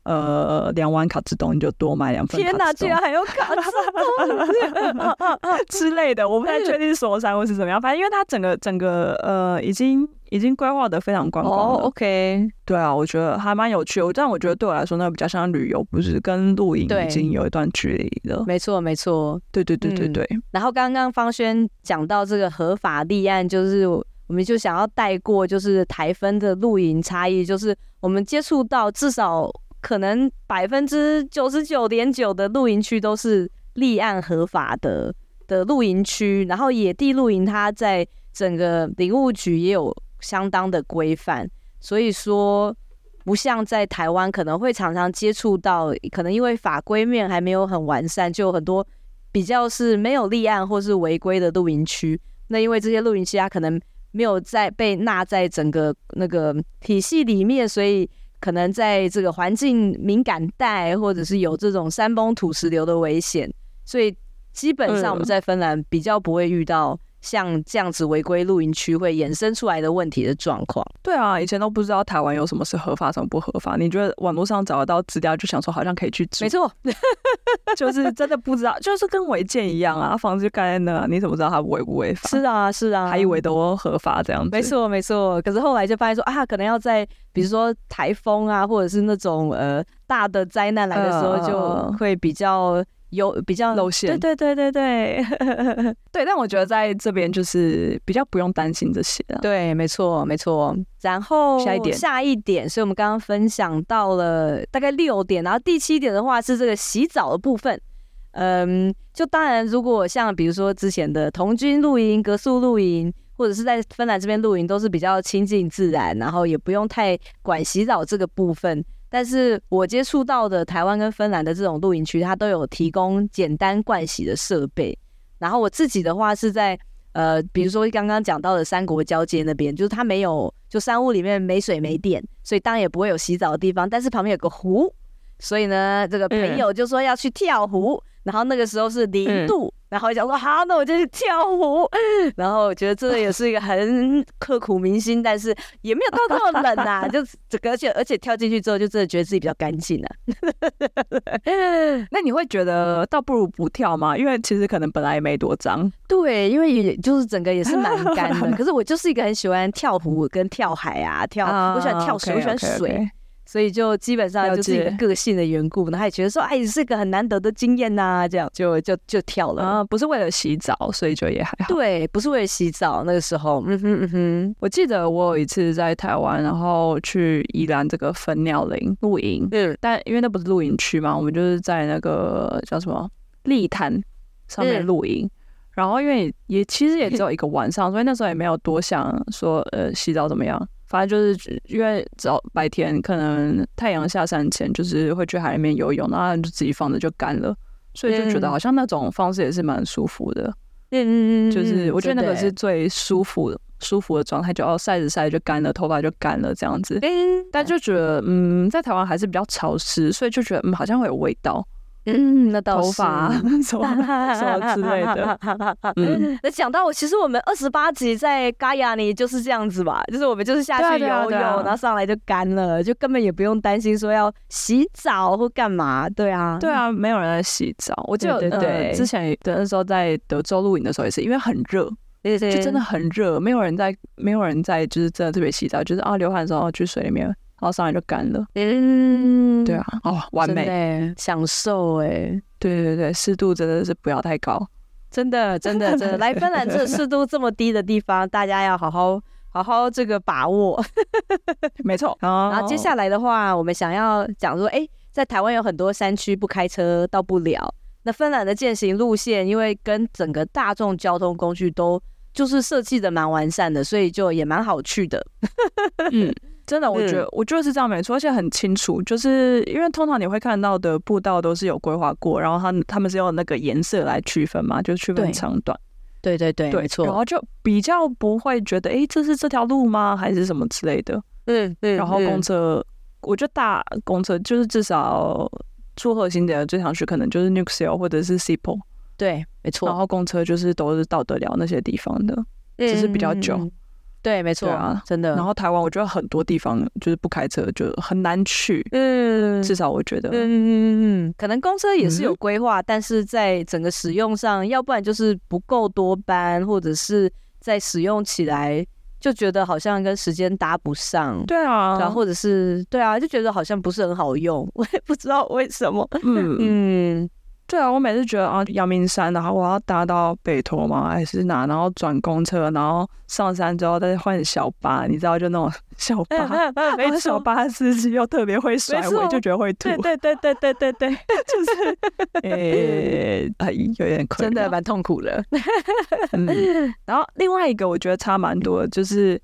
Speaker 2: 呃，两碗卡兹东你就多买两份。
Speaker 1: 天哪，居然还有卡兹东
Speaker 2: 之类的，我不太确定所有山或是怎么样。反正因为它整个整个呃，已经已经规划的非常观光了。
Speaker 1: Oh, OK，
Speaker 2: 对啊，我觉得还蛮有趣的。但我觉得对我来说，那个比较像旅游，不是跟露营已经有一段距离了。
Speaker 1: 没错，没错，
Speaker 2: 对对对对对。
Speaker 1: 嗯、然后刚刚方轩讲到这个合法立案，就是我们就想要带过，就是台分的露营差异，就是我们接触到至少。可能百分之九十九点九的露营区都是立案合法的的露营区，然后野地露营它在整个林务局也有相当的规范，所以说不像在台湾可能会常常接触到，可能因为法规面还没有很完善，就有很多比较是没有立案或是违规的露营区。那因为这些露营区它可能没有在被纳在整个那个体系里面，所以。可能在这个环境敏感带，或者是有这种山崩土石流的危险，所以基本上我们在芬兰比较不会遇到像这样子违规露营区会衍生出来的问题的状况。
Speaker 2: 对啊，以前都不知道台湾有什么是合法，什么不合法。你觉得网络上找得到资料，就想说好像可以去住。
Speaker 1: 没错，
Speaker 2: 就是真的不知道，就是跟违建一样啊，房子就盖在那，你怎么知道它违不违法？
Speaker 1: 是啊，是啊，
Speaker 2: 还以为都合法这样子。
Speaker 1: 没错，没错。可是后来就发现说啊，可能要在比如说台风啊，或者是那种呃大的灾难来的时候，就会比较。有比较
Speaker 2: 露馅，
Speaker 1: 对对对对对
Speaker 2: 对，但我觉得在这边就是比较不用担心这些了。
Speaker 1: 对，没错没错。然后下一点，下一点，所以我们刚刚分享到了大概六点，然后第七点的话是这个洗澡的部分。嗯，就当然，如果像比如说之前的童军露营、格宿露营，或者是在芬兰这边露营，都是比较亲近自然，然后也不用太管洗澡这个部分。但是我接触到的台湾跟芬兰的这种露营区，它都有提供简单盥洗的设备。然后我自己的话是在呃，比如说刚刚讲到的三国交界那边，就是它没有，就山屋里面没水没电，所以当然也不会有洗澡的地方，但是旁边有个湖，所以呢，这个朋友就说要去跳湖，嗯、然后那个时候是零度。嗯然后想说好，那我就去跳湖。然后我觉得这个也是一个很刻苦铭心，但是也没有到这么冷呐、啊，就这个而且而且跳进去之后，就真的觉得自己比较干净了。
Speaker 2: 那你会觉得倒不如不跳吗？因为其实可能本来也没多脏。
Speaker 1: 对，因为也就是整个也是蛮干的。可是我就是一个很喜欢跳湖跟跳海啊，跳我喜欢跳水，我喜欢水。Okay, okay, okay. 所以就基本上就是一个个性的缘故，然后他也觉得说，哎，是个很难得的经验呐，这样就就就跳了啊，
Speaker 2: 不是为了洗澡，所以就也还好。
Speaker 1: 对，不是为了洗澡，那个时候，嗯哼嗯哼。
Speaker 2: 我记得我有一次在台湾，然后去宜兰这个粉鸟林露营，嗯，但因为那不是露营区嘛，我们就是在那个叫什么立潭上面露营，嗯、然后因为也其实也只有一个晚上，所以那时候也没有多想说，呃，洗澡怎么样。反正就是因为早白天可能太阳下山前，就是会去海里面游泳，然后就自己放着就干了，所以就觉得好像那种方式也是蛮舒服的。嗯嗯嗯，就是我觉得那个是最舒服的舒服的状态，就要晒着晒就干了，头发就干了这样子。嗯，但就觉得嗯，在台湾还是比较潮湿，所以就觉得嗯，好像会有味道。
Speaker 1: 嗯，那倒是
Speaker 2: 头发什么什么之类的。
Speaker 1: 嗯，那讲到我，其实我们二十八集在嘎亚尼就是这样子吧，就是我们就是下去游泳，然后上来就干了，就根本也不用担心说要洗澡或干嘛。对啊，
Speaker 2: 对啊，没有人在洗澡。我记得对对对，之前的那时候在德州露营的时候也是，因为很热，对对，就真的很热，没有人在，没有人在，就是真的特别洗澡，就是啊流汗的时候去水里面。然后上来就干了，嗯，对啊，哦，完美，
Speaker 1: 享受哎，
Speaker 2: 对对对，湿度真的是不要太高，
Speaker 1: 真的真的真的，来芬兰这湿度这么低的地方，大家要好好好好这个把握，
Speaker 2: 没错。
Speaker 1: 然后接下来的话，我们想要讲说，哎，在台湾有很多山区不开车到不了，那芬兰的健行路线，因为跟整个大众交通工具都就是设计的蛮完善的，所以就也蛮好去的，
Speaker 2: 嗯。真的，我觉得、嗯、我觉得是这样没错，而且很清楚，就是因为通常你会看到的步道都是有规划过，然后他他们是用那个颜色来区分嘛，就区分长短。
Speaker 1: 对对对，对没错。
Speaker 2: 然后就比较不会觉得，哎，这是这条路吗？还是什么之类的？嗯嗯。然后公车，嗯、我觉得大公车就是至少出核心的最想去，可能就是 Nuuksio 或者是 Sipoo。
Speaker 1: 对，没错。
Speaker 2: 然后公车就是都是到得了那些地方的，只是比较久。嗯
Speaker 1: 对，没错啊，真的。
Speaker 2: 然后台湾，我觉得很多地方就是不开车就很难去。嗯，至少我觉得，嗯
Speaker 1: 嗯嗯，可能公车也是有规划，嗯、但是在整个使用上，要不然就是不够多班，或者是在使用起来就觉得好像跟时间搭不上。
Speaker 2: 对啊，
Speaker 1: 然后或者是对啊，就觉得好像不是很好用，我也不知道为什么。嗯
Speaker 2: 嗯。对啊，我每次觉得啊，阳明山，然后我要搭到北投吗？还是哪？然后转公车，然后上山之后再换小巴，你知道，就那种 小巴，没错，小巴司机又特别会甩尾，就觉得会吐。
Speaker 1: 对对对对对对对，
Speaker 2: 就是 呃，有点困，
Speaker 1: 真的蛮痛苦的。
Speaker 2: 嗯，然后另外一个我觉得差蛮多的，就是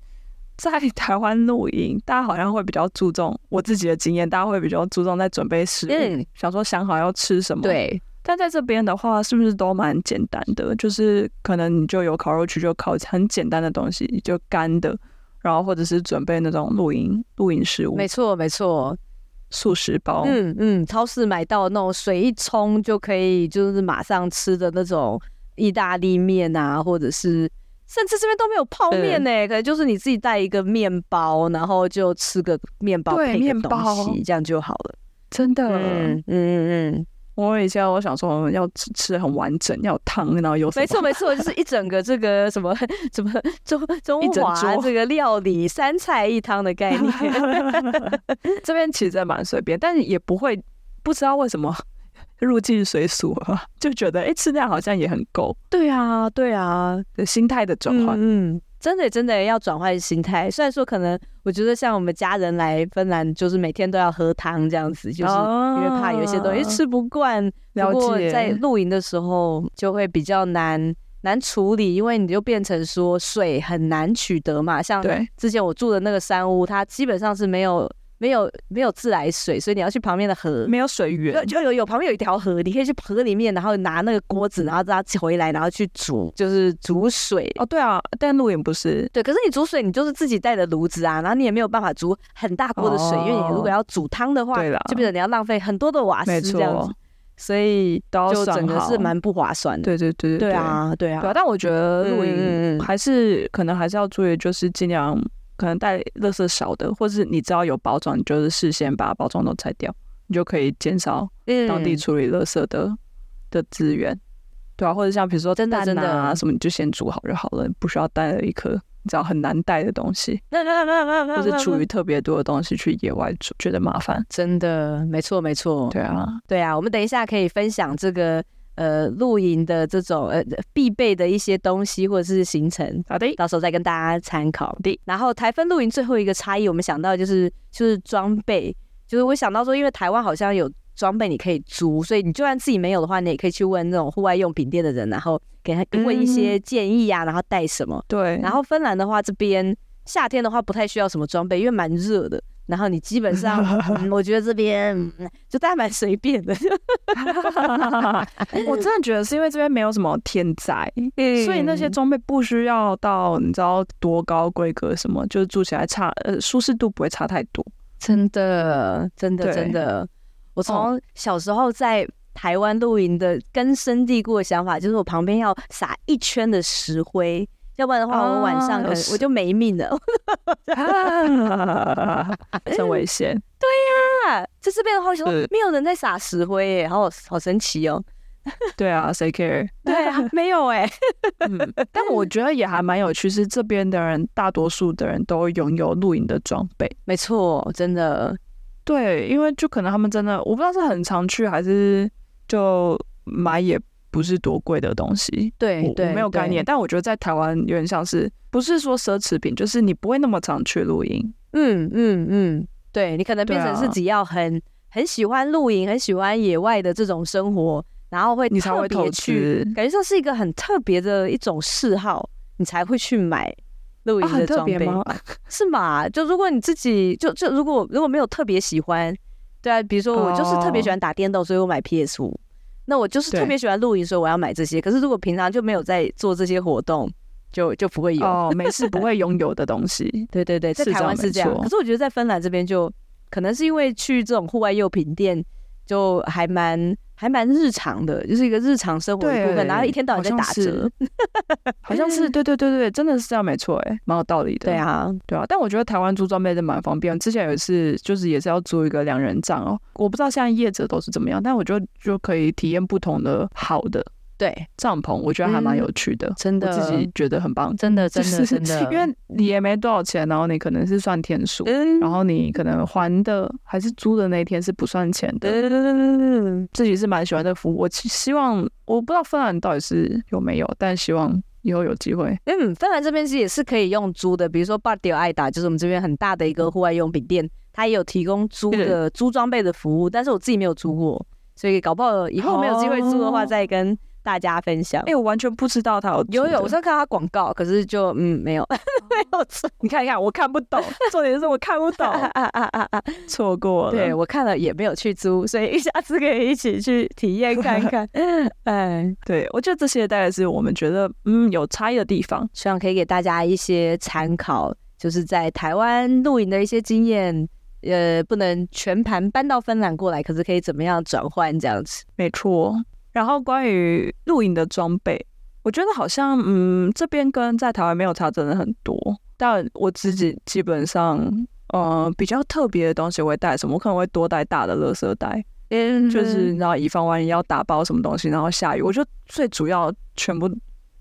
Speaker 2: 在台湾露营，大家好像会比较注重我自己的经验，大家会比较注重在准备食物，嗯、想说想好要吃什么。
Speaker 1: 对。
Speaker 2: 但在这边的话，是不是都蛮简单的？就是可能你就有烤肉区，就烤很简单的东西，就干的，然后或者是准备那种露营露营食物。
Speaker 1: 没错，没错，
Speaker 2: 速食包。
Speaker 1: 嗯嗯，超市买到那种水一冲就可以，就是马上吃的那种意大利面啊，或者是甚至这边都没有泡面呢、可能就是你自己带一个面包，然后就吃个面包配个东西，这样就好了。
Speaker 2: 真的，
Speaker 1: 嗯嗯嗯。嗯
Speaker 2: 我以前我想说要吃吃很完整，要有汤，然后有
Speaker 1: 没错没错，就是一整个这个什么 什么中中华这个料理三菜一汤的概念。
Speaker 2: 这边其实真蛮随便，但是也不会不知道为什么入境随俗啊，就觉得哎、欸、吃量好像也很够。
Speaker 1: 对啊对啊，
Speaker 2: 的心态的转换。
Speaker 1: 嗯。真的真的要转换心态，虽然说可能我觉得像我们家人来芬兰，就是每天都要喝汤这样子，就是因为怕有一些东西吃不惯。不过在露营的时候就会比较难难处理，因为你就变成说水很难取得嘛。像之前我住的那个山屋，它基本上是没有没有没有自来水，所以你要去旁边的河，
Speaker 2: 没有水源，
Speaker 1: 就有有旁边有一条河，你可以去河里面，然后拿那个锅子，然后让它回来，然后去煮，就是煮水。
Speaker 2: 哦，对啊，但露营不是。
Speaker 1: 对，可是你煮水，你就是自己带的炉子啊，然后你也没有办法煮很大锅的水，哦、因为你如果要煮汤的话，对了，就变成你要浪费很多的瓦斯这样子，所以就整个是蛮不划算的。
Speaker 2: 对对对对，对啊对啊，对啊。但我觉得露营还是、嗯、可能还是要注意，就是尽量。可能带垃圾少的，或是你知道有包装，你就是事先把包装都拆掉，你就可以减少当地处理垃圾的、嗯、的资源，对啊，或者像比如说蛋啊真的什么，你就先煮好就好了，不需要带了一颗你知道很难带的东西，或是处于特别多的东西去野外煮，觉得麻烦。
Speaker 1: 真的，没错没错，
Speaker 2: 对啊
Speaker 1: 对啊，我们等一下可以分享这个。呃，露营的这种呃必备的一些东西或者是行程，好的，到时候再跟大家参考。对，然后台风露营最后一个差异，我们想到就是就是装备，就是我想到说，因为台湾好像有装备你可以租，所以你就算自己没有的话，你也可以去问那种户外用品店的人，然后给他问一些建议啊，然后带什么。对，然后芬兰的话，这边夏天的话不太需要什么装备，因为蛮热的。然后你基本上，嗯、我觉得这边就大家蛮随便的。
Speaker 2: 我真的觉得是因为这边没有什么天灾，嗯、所以那些装备不需要到你知道多高规格什么，就是住起来差呃舒适度不会差太多。
Speaker 1: 真的，真的，真的。我从小时候在台湾露营的根深蒂固的想法，就是我旁边要撒一圈的石灰。要不然的话，我晚上可能我就没命了，
Speaker 2: 真危险。
Speaker 1: 对呀、啊，在这边的话，说没有人在撒石灰耶，好好神奇哦。
Speaker 2: 对啊，谁 care？
Speaker 1: 对啊，没有哎、
Speaker 2: 嗯。但我觉得也还蛮有趣，是这边的人大多数的人都拥有露营的装备。
Speaker 1: 没错，真的。
Speaker 2: 对，因为就可能他们真的，我不知道是很常去，还是就买也。不是多贵的东西，
Speaker 1: 对，对，
Speaker 2: 我没有概念。但我觉得在台湾有点像是，不是说奢侈品，就是你不会那么常去露营。
Speaker 1: 嗯嗯嗯，对，你可能变成是只要很、啊、很喜欢露营，很喜欢野外的这种生活，然后会你才会投资，感觉说是一个很特别的一种嗜好，你才会去买露营的装备、啊、是吗？就如果你自己就就如果如果没有特别喜欢，对啊，比如说我就是特别喜欢打电动，哦、所以我买 PS 五。那我就是特别喜欢露营，所以我要买这些。可是如果平常就没有在做这些活动，就就不会有
Speaker 2: 哦，没事不会拥有的东西。
Speaker 1: 对对对，在台湾是这样。可是我觉得在芬兰这边就可能是因为去这种户外用品店就还蛮。还蛮日常的，就是一个日常生活的部分，然后一天到晚在打折，
Speaker 2: 好像是 对对对对，真的是这样没错，哎，蛮有道理的。
Speaker 1: 对啊，
Speaker 2: 对啊，但我觉得台湾租装备真蛮方便。之前有一次就是也是要租一个两人帐哦，我不知道现在业者都是怎么样，但我觉得就可以体验不同的好的。
Speaker 1: 对帐
Speaker 2: 篷，我觉得还蛮有趣的，
Speaker 1: 真的，
Speaker 2: 自己觉得很棒，
Speaker 1: 真的，真的，真的，
Speaker 2: 因为你也没多少钱，然后你可能是算天数，然后你可能还的还是租的那一天是不算钱的，自己是蛮喜欢的服务。我希望，我不知道芬兰到底是有没有，但希望以后有机会。
Speaker 1: 嗯，芬兰这边是也是可以用租的，比如说 Partio Aita 就是我们这边很大的一个户外用品店，它也有提供租的租装备的服务，但是我自己没有租过，所以搞不好以后没有机会租的话，再跟。大家分享，
Speaker 2: 哎、欸，我完全不知道他有
Speaker 1: 有有，我是看他广告，可是就嗯没有。没有，
Speaker 2: 你看一看，我看不懂，重点是我看不懂，错过了，
Speaker 1: 对我看了也没有去租，所以下次可以一起去体验看看。哎，
Speaker 2: 对我觉得这些大概是我们觉得嗯有差异的地方，
Speaker 1: 希望可以给大家一些参考，就是在台湾露营的一些经验，呃，不能全盘搬到芬兰过来，可是可以怎么样转换这样子？
Speaker 2: 没错。然后关于露营的装备，我觉得好像嗯，这边跟在台湾没有差，真的很多。但我自己基本上，呃，比较特别的东西我会带什么？我可能会多带大的垃圾袋，嗯，就是然后以防万一要打包什么东西，然后下雨。我觉得最主要全部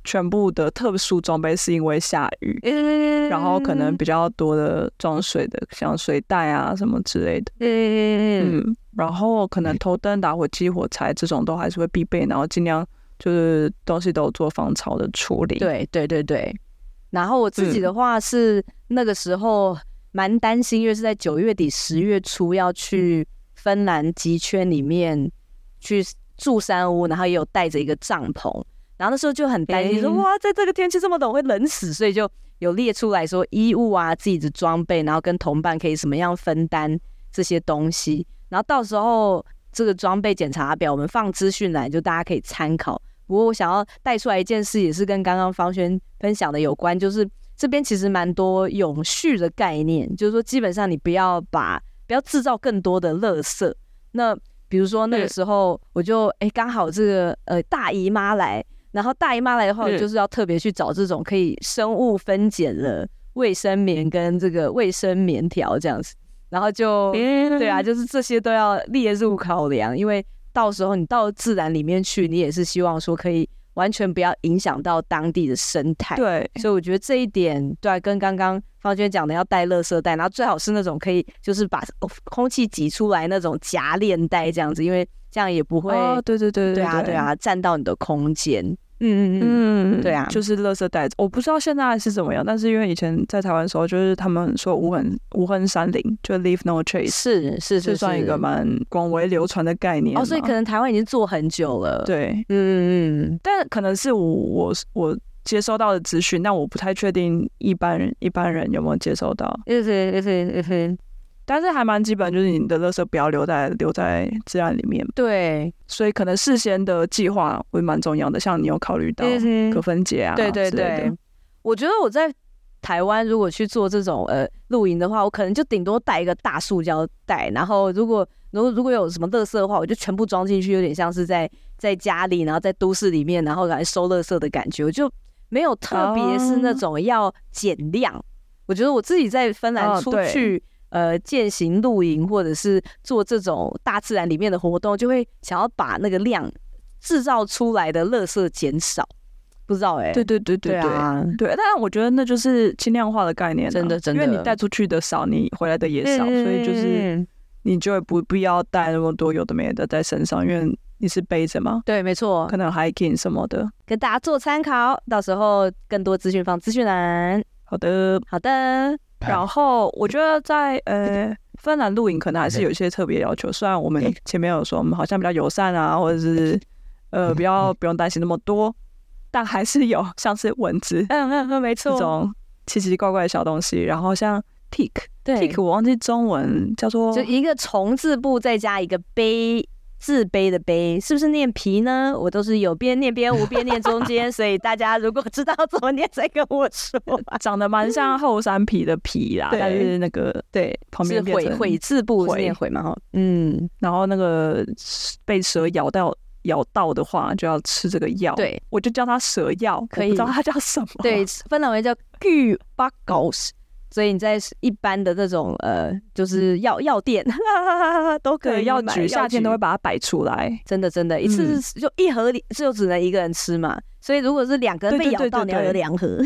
Speaker 2: 全部的特殊装备是因为下雨，嗯，然后可能比较多的装水的，像水袋啊什么之类的，嗯嗯。然后可能头灯、打火机、火柴这种都还是会必备，然后尽量就是东西都做防潮的处理。
Speaker 1: 对对对对。然后我自己的话是那个时候蛮担心，因为是在九月底十月初要去芬兰极圈里面去住山屋，然后也有带着一个帐篷，然后那时候就很担心说哇，在这个天气这么冷会冷死，所以就。有列出来说衣物啊、自己的装备，然后跟同伴可以什么样分担这些东西，然后到时候这个装备检查表我们放资讯栏，就大家可以参考。不过我想要带出来一件事，也是跟刚刚方轩分享的有关，就是这边其实蛮多永续的概念，就是说基本上你不要把不要制造更多的垃圾。那比如说那个时候我就哎刚好这个呃大姨妈来，然后大姨妈来的话，就是要特别去找这种可以生物分解的卫生棉跟这个卫生棉条这样子，然后就对啊，就是这些都要列入考量，因为。到时候你到自然里面去，你也是希望说可以完全不要影响到当地的生态。
Speaker 2: 对，
Speaker 1: 所以我觉得这一点对，跟刚刚方娟讲的要带垃圾袋，然后最好是那种可以就是把空气挤出来那种夹链袋这样子，因为这样也不会。
Speaker 2: 哦，对对对
Speaker 1: 对啊对啊，占到你的空间。嗯嗯嗯，对啊，
Speaker 2: 就是垃圾袋子，我不知道现在是怎么样，但是因为以前在台湾的时候，就是他们说无痕无痕山林，就 leave no trace，
Speaker 1: 是是是，
Speaker 2: 算一个蛮广为流传的概念。
Speaker 1: 哦，所以可能台湾已经做很久了。
Speaker 2: 对，嗯嗯嗯，但可能是我我我接收到的资讯，但我不太确定一般人一般人有没有接收到。
Speaker 1: 嗯嗯嗯嗯嗯。
Speaker 2: 但是还蛮基本，就是你的垃圾不要留在留在自然里面。
Speaker 1: 对，
Speaker 2: 所以可能事先的计划会蛮重要的。像你有考虑到可分解啊？
Speaker 1: 对对对。我觉得我在台湾如果去做这种呃露营的话，我可能就顶多带一个大塑胶袋，然后如果如果如果有什么垃圾的话，我就全部装进去，有点像是在在家里，然后在都市里面，然后来收垃圾的感觉，我就没有特别是那种要减量。Oh. 我觉得我自己在芬兰出去。Oh, 呃，践行露营或者是做这种大自然里面的活动，就会想要把那个量制造出来的垃圾减少。不知道哎、欸，
Speaker 2: 对对对对对，对啊，对。但是我觉得那就是轻量化的概念、啊，
Speaker 1: 真的真的，
Speaker 2: 因为你带出去的少，你回来的也少，嗯、所以就是你就会不必要带那么多有的没的在身上，因为你是背着嘛。
Speaker 1: 对，没错，
Speaker 2: 可能 hiking 什么的，
Speaker 1: 跟大家做参考。到时候更多资讯放资讯栏。
Speaker 2: 好的，
Speaker 1: 好的。
Speaker 2: 然后我觉得在呃芬兰露营可能还是有一些特别要求，虽然我们前面有说我们好像比较友善啊，或者是呃比较不用担心那么多，但还是有像是蚊子，
Speaker 1: 嗯嗯嗯，没错，
Speaker 2: 这种奇奇怪怪的小东西。然后像 tick，
Speaker 1: 对
Speaker 2: ，tick 我忘记中文叫做，
Speaker 1: 就一个虫字部再加一个杯。自卑的卑是不是念皮呢？我都是有边念边无边念中间，所以大家如果知道怎么念，再跟我说。
Speaker 2: 长得蛮像后山皮的皮啦，但是那个对旁边变成
Speaker 1: 悔字部是念悔嘛哈。嗯，
Speaker 2: 然后那个被蛇咬到咬到的话，就要吃这个药。
Speaker 1: 对，
Speaker 2: 我就叫它蛇药，可以，不知道它叫什么。
Speaker 1: 对，芬兰文叫 Kybakkaus 所以你在一般的这种呃，就是药药店 都可以药局，
Speaker 2: 夏天都会把它摆出来。
Speaker 1: 真的真的，一次就一盒里就只能一个人吃嘛。所以如果是两个人被咬到，你要有两盒。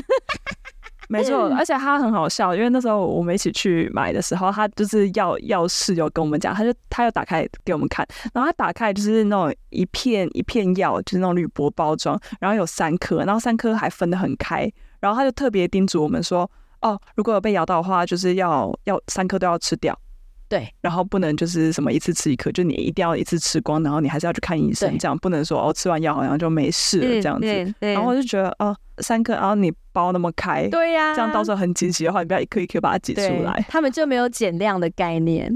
Speaker 2: 没错，而且他很好笑，因为那时候我们一起去买的时候，他就是药药师有跟我们讲，他就他要打开给我们看，然后他打开就是那种一片一片药，就是那种铝箔包装，然后有三颗，然后三颗还分得很开，然后他就特别叮嘱我们说。哦，如果有被咬到的话，就是要要三颗都要吃掉，
Speaker 1: 对，
Speaker 2: 然后不能就是什么一次吃一颗，就你一定要一次吃光，然后你还是要去看医生，这样不能说哦吃完药好像就没事了这样子。然后我就觉得哦，三颗，然后你包那么开，
Speaker 1: 对呀，
Speaker 2: 这样到时候很紧急的话，你不要一颗一颗把它挤出来。
Speaker 1: 他们就没有减量的概念，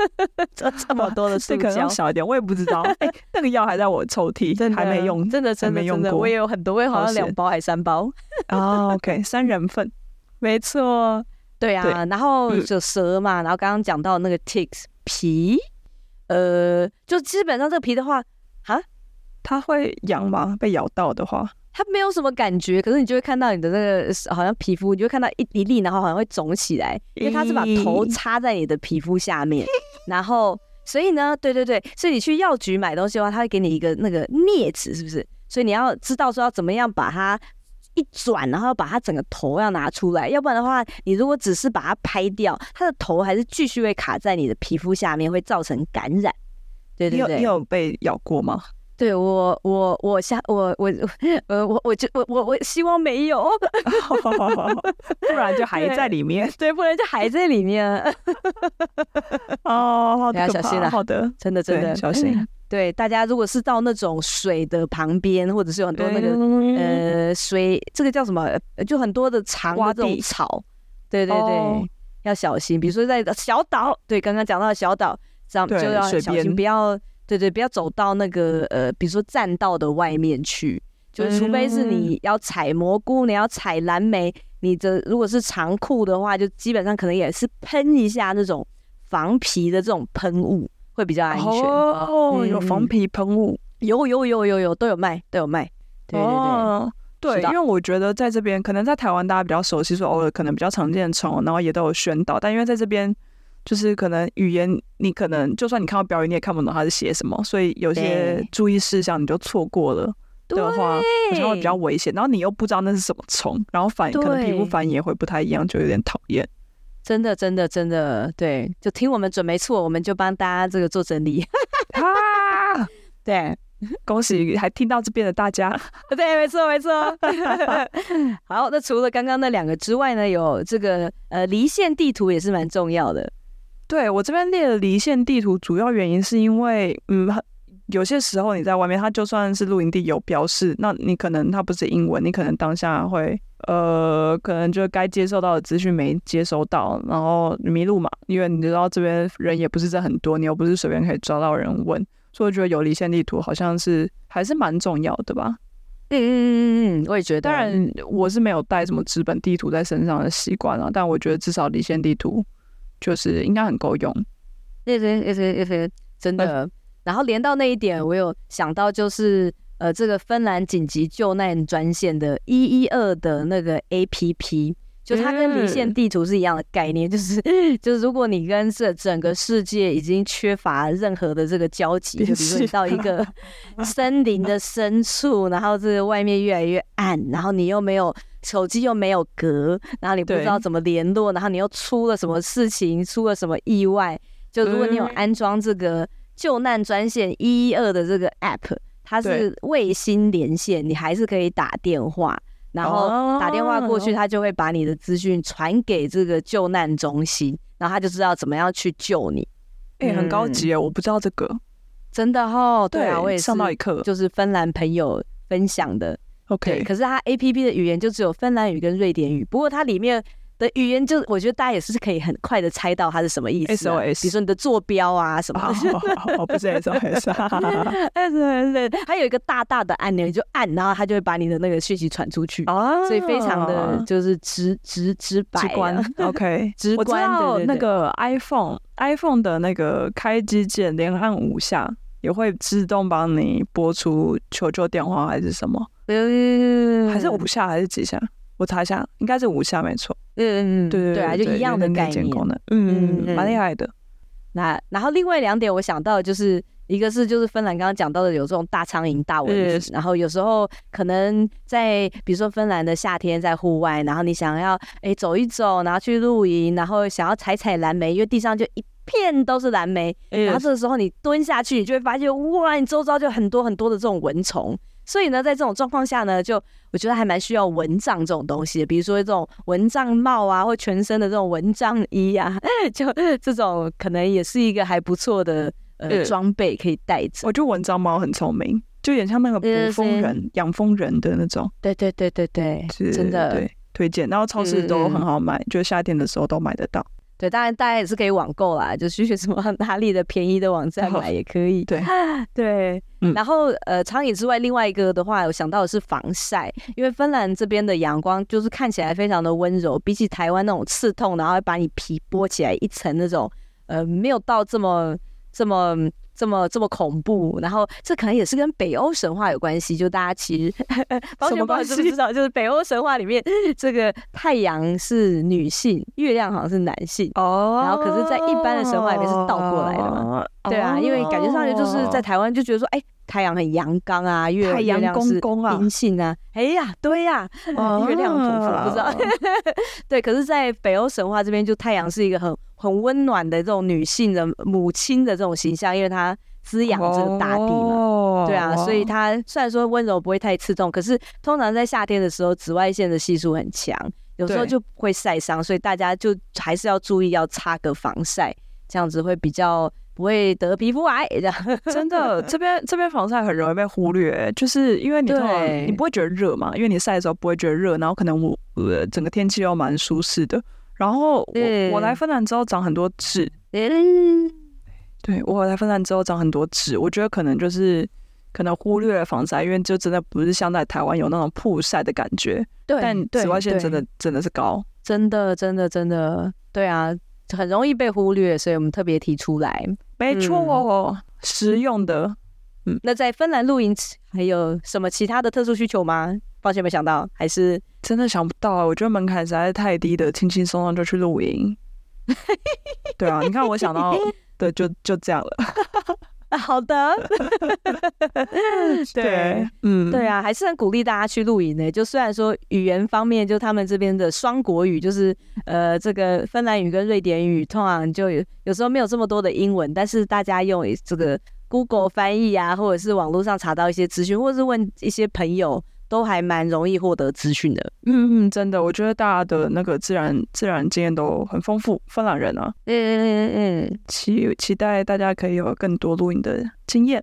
Speaker 1: 这这么多的塑胶，
Speaker 2: 可能小一点，我也不知道。哎，那个药还在我抽屉，还没用，
Speaker 1: 真的真的真的，我也有很多，我好像两包还三包。
Speaker 2: 哦，OK，三人份。没错，
Speaker 1: 对啊，对，然后就蛇嘛，然后刚刚讲到那个 ticks 皮，呃，就基本上这个皮的话，啊，
Speaker 2: 它会痒吗？被咬到的话，
Speaker 1: 它没有什么感觉，可是你就会看到你的那个好像皮肤，你就会看到一一粒，然后好像会肿起来，因为它是把头插在你的皮肤下面，然后所以呢，对对对，所以你去药局买东西的话，他会给你一个那个镊子，是不是？所以你要知道说要怎么样把它。一转，然后把它整个头要拿出来，要不然的话，你如果只是把它拍掉，它的头还是继续会卡在你的皮肤下面，会造成感染。对对对，
Speaker 2: 你有被咬过吗？
Speaker 1: 对我，我我下我我呃我我就我我我希望没有
Speaker 2: 不然就还在里面。
Speaker 1: 对，不然就还在里面。
Speaker 2: 哦，
Speaker 1: 要小心了。
Speaker 2: 好的，
Speaker 1: 真的真的
Speaker 2: 小心。
Speaker 1: 对，大家如果是到那种水的旁边，或者是有很多那个、嗯、呃水，这个叫什么？就很多的长的这种草，对对对，哦、要小心。比如说在小岛，对，刚刚讲到的小岛，这样就要小心，不要对对，不要走到那个呃，比如说栈道的外面去。就除非是你要采蘑菇，你要采蓝莓，你的如果是长裤的话，就基本上可能也是喷一下那种防皮的这种喷雾，会比较安全。
Speaker 2: 哦，嗯、有防皮喷雾，
Speaker 1: 有有有有有都有卖，都有卖。对对对，
Speaker 2: 哦、对，因为我觉得在这边，可能在台湾大家比较熟悉，说偶尔可能比较常见的虫，然后也都有宣导。但因为在这边，就是可能语言你可能就算你看到表演，你也看不懂它是写什么，所以有些注意事项你就错过了。的话，好像会比较危险。然后你又不知道那是什么虫，然后反可能皮肤反应也会不太一样，就有点讨厌。
Speaker 1: 真的，真的，真的，对，就听我们准没错，我们就帮大家这个做整理。啊，对，
Speaker 2: 恭喜还听到这边的大家。
Speaker 1: 对，没错，没错。好，那除了刚刚那两个之外呢，有这个呃离线地图也是蛮重要的。
Speaker 2: 对，我这边列了离线地图，主要原因是因为嗯。有些时候你在外面，它就算是露营地有标示，那你可能它不是英文，你可能当下会呃，可能就该接收到的资讯没接收到，然后迷路嘛，因为你知道这边人也不是在很多，你又不是随便可以抓到人问，所以我觉得有离线地图好像是还是蛮重要的吧。
Speaker 1: 嗯嗯嗯嗯嗯，我也觉得。
Speaker 2: 当然我是没有带什么纸本地图在身上的习惯啊，但我觉得至少离线地图就是应该很够用。
Speaker 1: 对对对对对，真的。然后连到那一点，我有想到就是，呃，这个芬兰紧急救难专线的一一二的那个 APP，就它跟离线地图是一样的概念，就是 就是如果你跟这整个世界已经缺乏任何的这个交集，就比如说你到一个 森林的深处，然后这个外面越来越暗，然后你又没有手机又没有格，然后你不知道怎么联络，然后你又出了什么事情，出了什么意外，就如果你有安装这个。救难专线一一二的这个 app，它是卫星连线，你还是可以打电话，然后打电话过去，它就会把你的资讯传给这个救难中心，然后他就知道怎么样去救你。
Speaker 2: 哎、欸，很高级啊，嗯、我不知道这个，
Speaker 1: 真的哦。对啊，我也
Speaker 2: 上到一课，
Speaker 1: 就是芬兰朋友分享的。
Speaker 2: OK，
Speaker 1: 可是它 app 的语言就只有芬兰语跟瑞典语，不过它里面。的语言就我觉得大家也是可以很快的猜到它是什么意思，啊。SOS，比如说你的坐标啊什么的。
Speaker 2: 哦，哦，不是
Speaker 1: SOS，SOS，还 有一个大大的按钮，你就按，然后它就会把你的那个讯息传出去。哦，所以非常的就是直直直白，
Speaker 2: 直观。OK，直观。我知道那个 iPhone，iPhone 的那个开机键连按五下也会自动帮你拨出求救电话还是什么？嗯，还是五下还是几下？我查一下，应该是五下没错。嗯嗯嗯，对对对啊，
Speaker 1: 就一样的概念。
Speaker 2: 嗯嗯，蛮厉害的。
Speaker 1: 那然后另外两点，我想到的就是一个是就是芬兰刚刚讲到的有这种大苍蝇、大蚊子，然后有时候可能在比如说芬兰的夏天在户外，然后你想要哎走一走，然后去露营，然后想要采采蓝莓，因为地上就一片都是蓝莓，然后这个时候你蹲下去，你就会发现哇，你周遭就很多很多的这种蚊虫。所以呢，在这种状况下呢，就我觉得还蛮需要蚊帐这种东西的，比如说这种蚊帐帽啊，或全身的这种蚊帐衣啊，就这种可能也是一个还不错的呃装备可以带着。
Speaker 2: 我觉得蚊帐帽很聪明，就有点像那个捕风人、养蜂人的那种。
Speaker 1: 对对对对对，是真的
Speaker 2: 对推荐。然后超市都很好买，就夏天的时候都买得到。
Speaker 1: 对，当然大家也是可以网购啦，就去 什么哪里的便宜的网站买也可以。
Speaker 2: 对
Speaker 1: 对，嗯、然后呃，苍蝇之外，另外一个的话，我想到的是防晒，因为芬兰这边的阳光就是看起来非常的温柔，比起台湾那种刺痛，然后会把你皮剥起来一层那种，呃，没有到这么这么。这么这么恐怖，然后这可能也是跟北欧神话有关系。就大家其实，什么关系？知不知道？就是北欧神话里面，这个太阳是女性，月亮好像是男性哦。然后可是，在一般的神话里面是倒过来的嘛？对啊，因为感觉上去就是在台湾就觉得说，哎。太阳很阳刚啊，月太阳公公啊，阴性啊，哎呀，对呀，月亮婆婆不知道，对，可是，在北欧神话这边，就太阳是一个很很温暖的这种女性的母亲的这种形象，因为它滋养这个大地嘛，对啊，所以它虽然说温柔不会太刺痛，可是通常在夏天的时候，紫外线的系数很强，有时候就会晒伤，所以大家就还是要注意要擦个防晒，这样子会比较。不会得皮肤癌。这样
Speaker 2: 真的，这边这边防晒很容易被忽略，就是因为你你不会觉得热嘛，因为你晒的时候不会觉得热，然后可能我呃整个天气又蛮舒适的。然后我我来芬兰之后长很多痣，嗯，对，我来芬兰之后长很多痣，我觉得可能就是可能忽略了防晒，因为就真的不是像在台湾有那种曝晒的感觉。对，但紫外线真的真的是高，
Speaker 1: 真的真的真的，对啊，很容易被忽略，所以我们特别提出来。
Speaker 2: 没错哦，实用的。
Speaker 1: 嗯，那在芬兰露营还有什么其他的特殊需求吗？抱歉没想到，还是
Speaker 2: 真的想不到啊！我觉得门槛实在是太低的，轻轻松松就去露营。对啊，你看我想到的就就这样了。
Speaker 1: 好的，对，嗯，对啊，还是很鼓励大家去露营的。就虽然说语言方面，就他们这边的双国语，就是呃，这个芬兰语跟瑞典语，通常就有有时候没有这么多的英文，但是大家用这个 Google 翻译啊，或者是网络上查到一些资讯，或者是问一些朋友。都还蛮容易获得资讯的，
Speaker 2: 嗯嗯，真的，我觉得大家的那个自然自然经验都很丰富，芬兰人啊，嗯嗯嗯嗯，期期待大家可以有更多露营的经验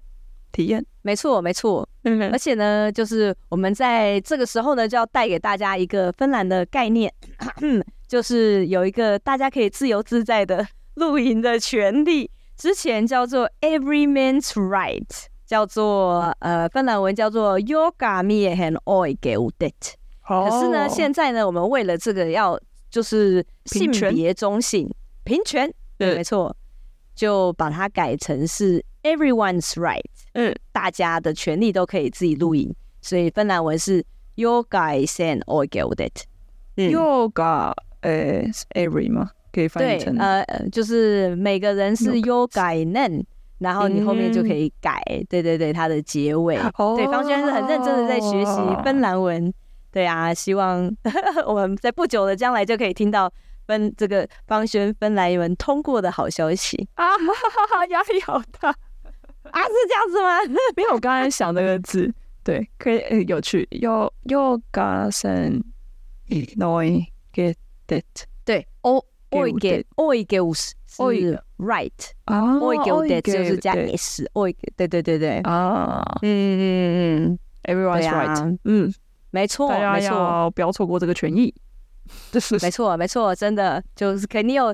Speaker 2: 体验，
Speaker 1: 没错没错，嗯，而且呢，就是我们在这个时候呢，就要带给大家一个芬兰的概念，就是有一个大家可以自由自在的 露营的权利，之前叫做 Every Man's Right。叫做呃，芬兰文叫做 Jokamiehen oikeudet。可是呢，现在呢，我们为了这个要就是性别中性平权，对，没错，就把它改成是 Everyone's right。嗯，大家的权利都可以自己露营，所以芬兰文是 Yoga is and Oi g e u d e t。
Speaker 2: Yoga 呃，every 吗？可以翻译成
Speaker 1: 呃，就是每个人是 Jokainen。然后你后面就可以改，嗯、对对对，它的结尾。哦、对，方轩是很认真的在学习芬兰文。对啊，希望 我们在不久的将来就可以听到芬这个方轩芬兰文通过的好消息啊！压力好大啊！是这样子吗？
Speaker 2: 没有，我刚才想那个字，对，可以有趣。有有加深，noi get it，
Speaker 1: 对哦。oikeus，oikeus 是 right，啊，oikeudet 就是加 s，oikeus，对。对对对，啊，嗯嗯嗯
Speaker 2: ，everyone's right，嗯，
Speaker 1: 没错，没错，
Speaker 2: 不要错过这个权益，
Speaker 1: 没错没错，真的就是肯定有，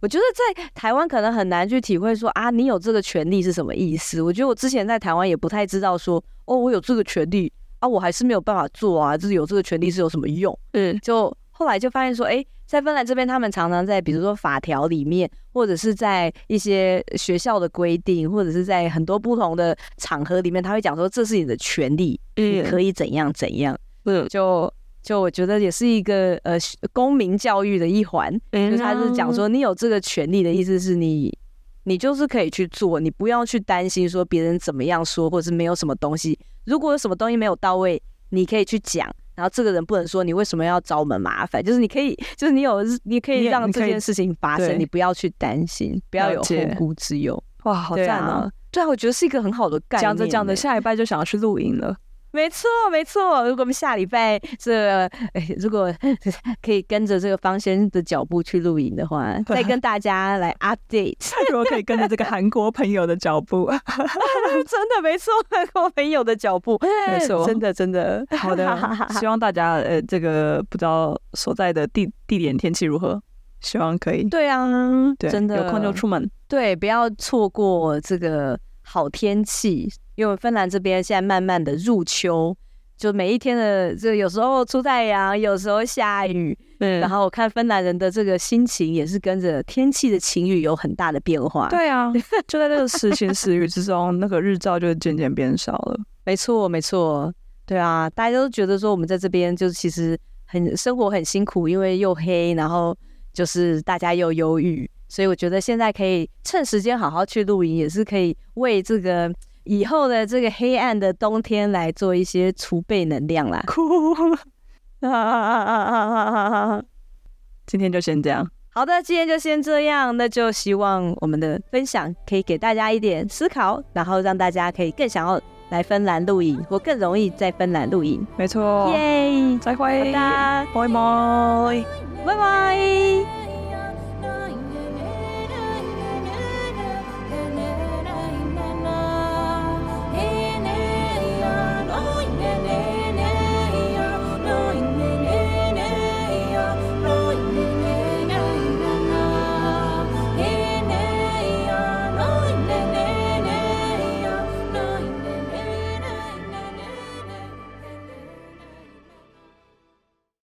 Speaker 1: 我觉得在台湾可能很难去体会说啊，你有这个权利是什么意思？我觉得我之前在台湾也不太知道说，哦，我有这个权利啊，我还是没有办法做啊，就是有这个权利是有什么用？嗯，就。后来就发现说，哎，在芬兰这边，他们常常在比如说法条里面，或者是在一些学校的规定，或者是在很多不同的场合里面，他会讲说，这是你的权利，你可以怎样怎样。嗯，就就我觉得也是一个呃公民教育的一环，就是他是讲说，你有这个权利的意思是你你就是可以去做，你不要去担心说别人怎么样说，或者是没有什么东西，如果有什么东西没有到位，你可以去讲。然后这个人不能说你为什么要找我们麻烦，就是你可以，就是你有，你可以让这件事情发生，你，你不要去担心，不要有后顾之忧。
Speaker 2: 哇，好赞啊！
Speaker 1: 对啊，我觉得是一个很好的概念。
Speaker 2: 讲着讲着，下一拜就想要去露营了。
Speaker 1: 没错，没错。如果我们下礼拜这如果可以跟着这个方先生的脚步去露营的话，再跟大家来 update。
Speaker 2: 如果可以跟着这个韩国朋友的脚步，
Speaker 1: 真的没错，韩国朋友的脚步，没错，真的真的。
Speaker 2: 好的，希望大家呃，这个不知道所在的地地点天气如何，希望可以。
Speaker 1: 对啊，对，真的
Speaker 2: 有空就出门，
Speaker 1: 对，不要错过这个好天气。因为芬兰这边现在慢慢的入秋，就每一天的这有时候出太阳，有时候下雨，嗯，然后我看芬兰人的这个心情也是跟着天气的晴雨有很大的变化。
Speaker 2: 对啊，就在这个时晴时雨之中，那个日照就渐渐变少了。
Speaker 1: 没错，没错，对啊，大家都觉得说我们在这边就是其实很生活很辛苦，因为又黑，然后就是大家又忧郁，所以我觉得现在可以趁时间好好去露营，也是可以为这个。以后的这个黑暗的冬天来做一些储备能量啦。哭
Speaker 2: 今天就先这样。
Speaker 1: 好的，今天就先这样。那就希望我们的分享可以给大家一点思考，然后让大家可以更想要来芬兰露营，或更容易在芬兰露营。
Speaker 2: 没错。
Speaker 1: 耶！
Speaker 2: 再会。
Speaker 1: 拜拜。
Speaker 2: 拜拜。拜拜。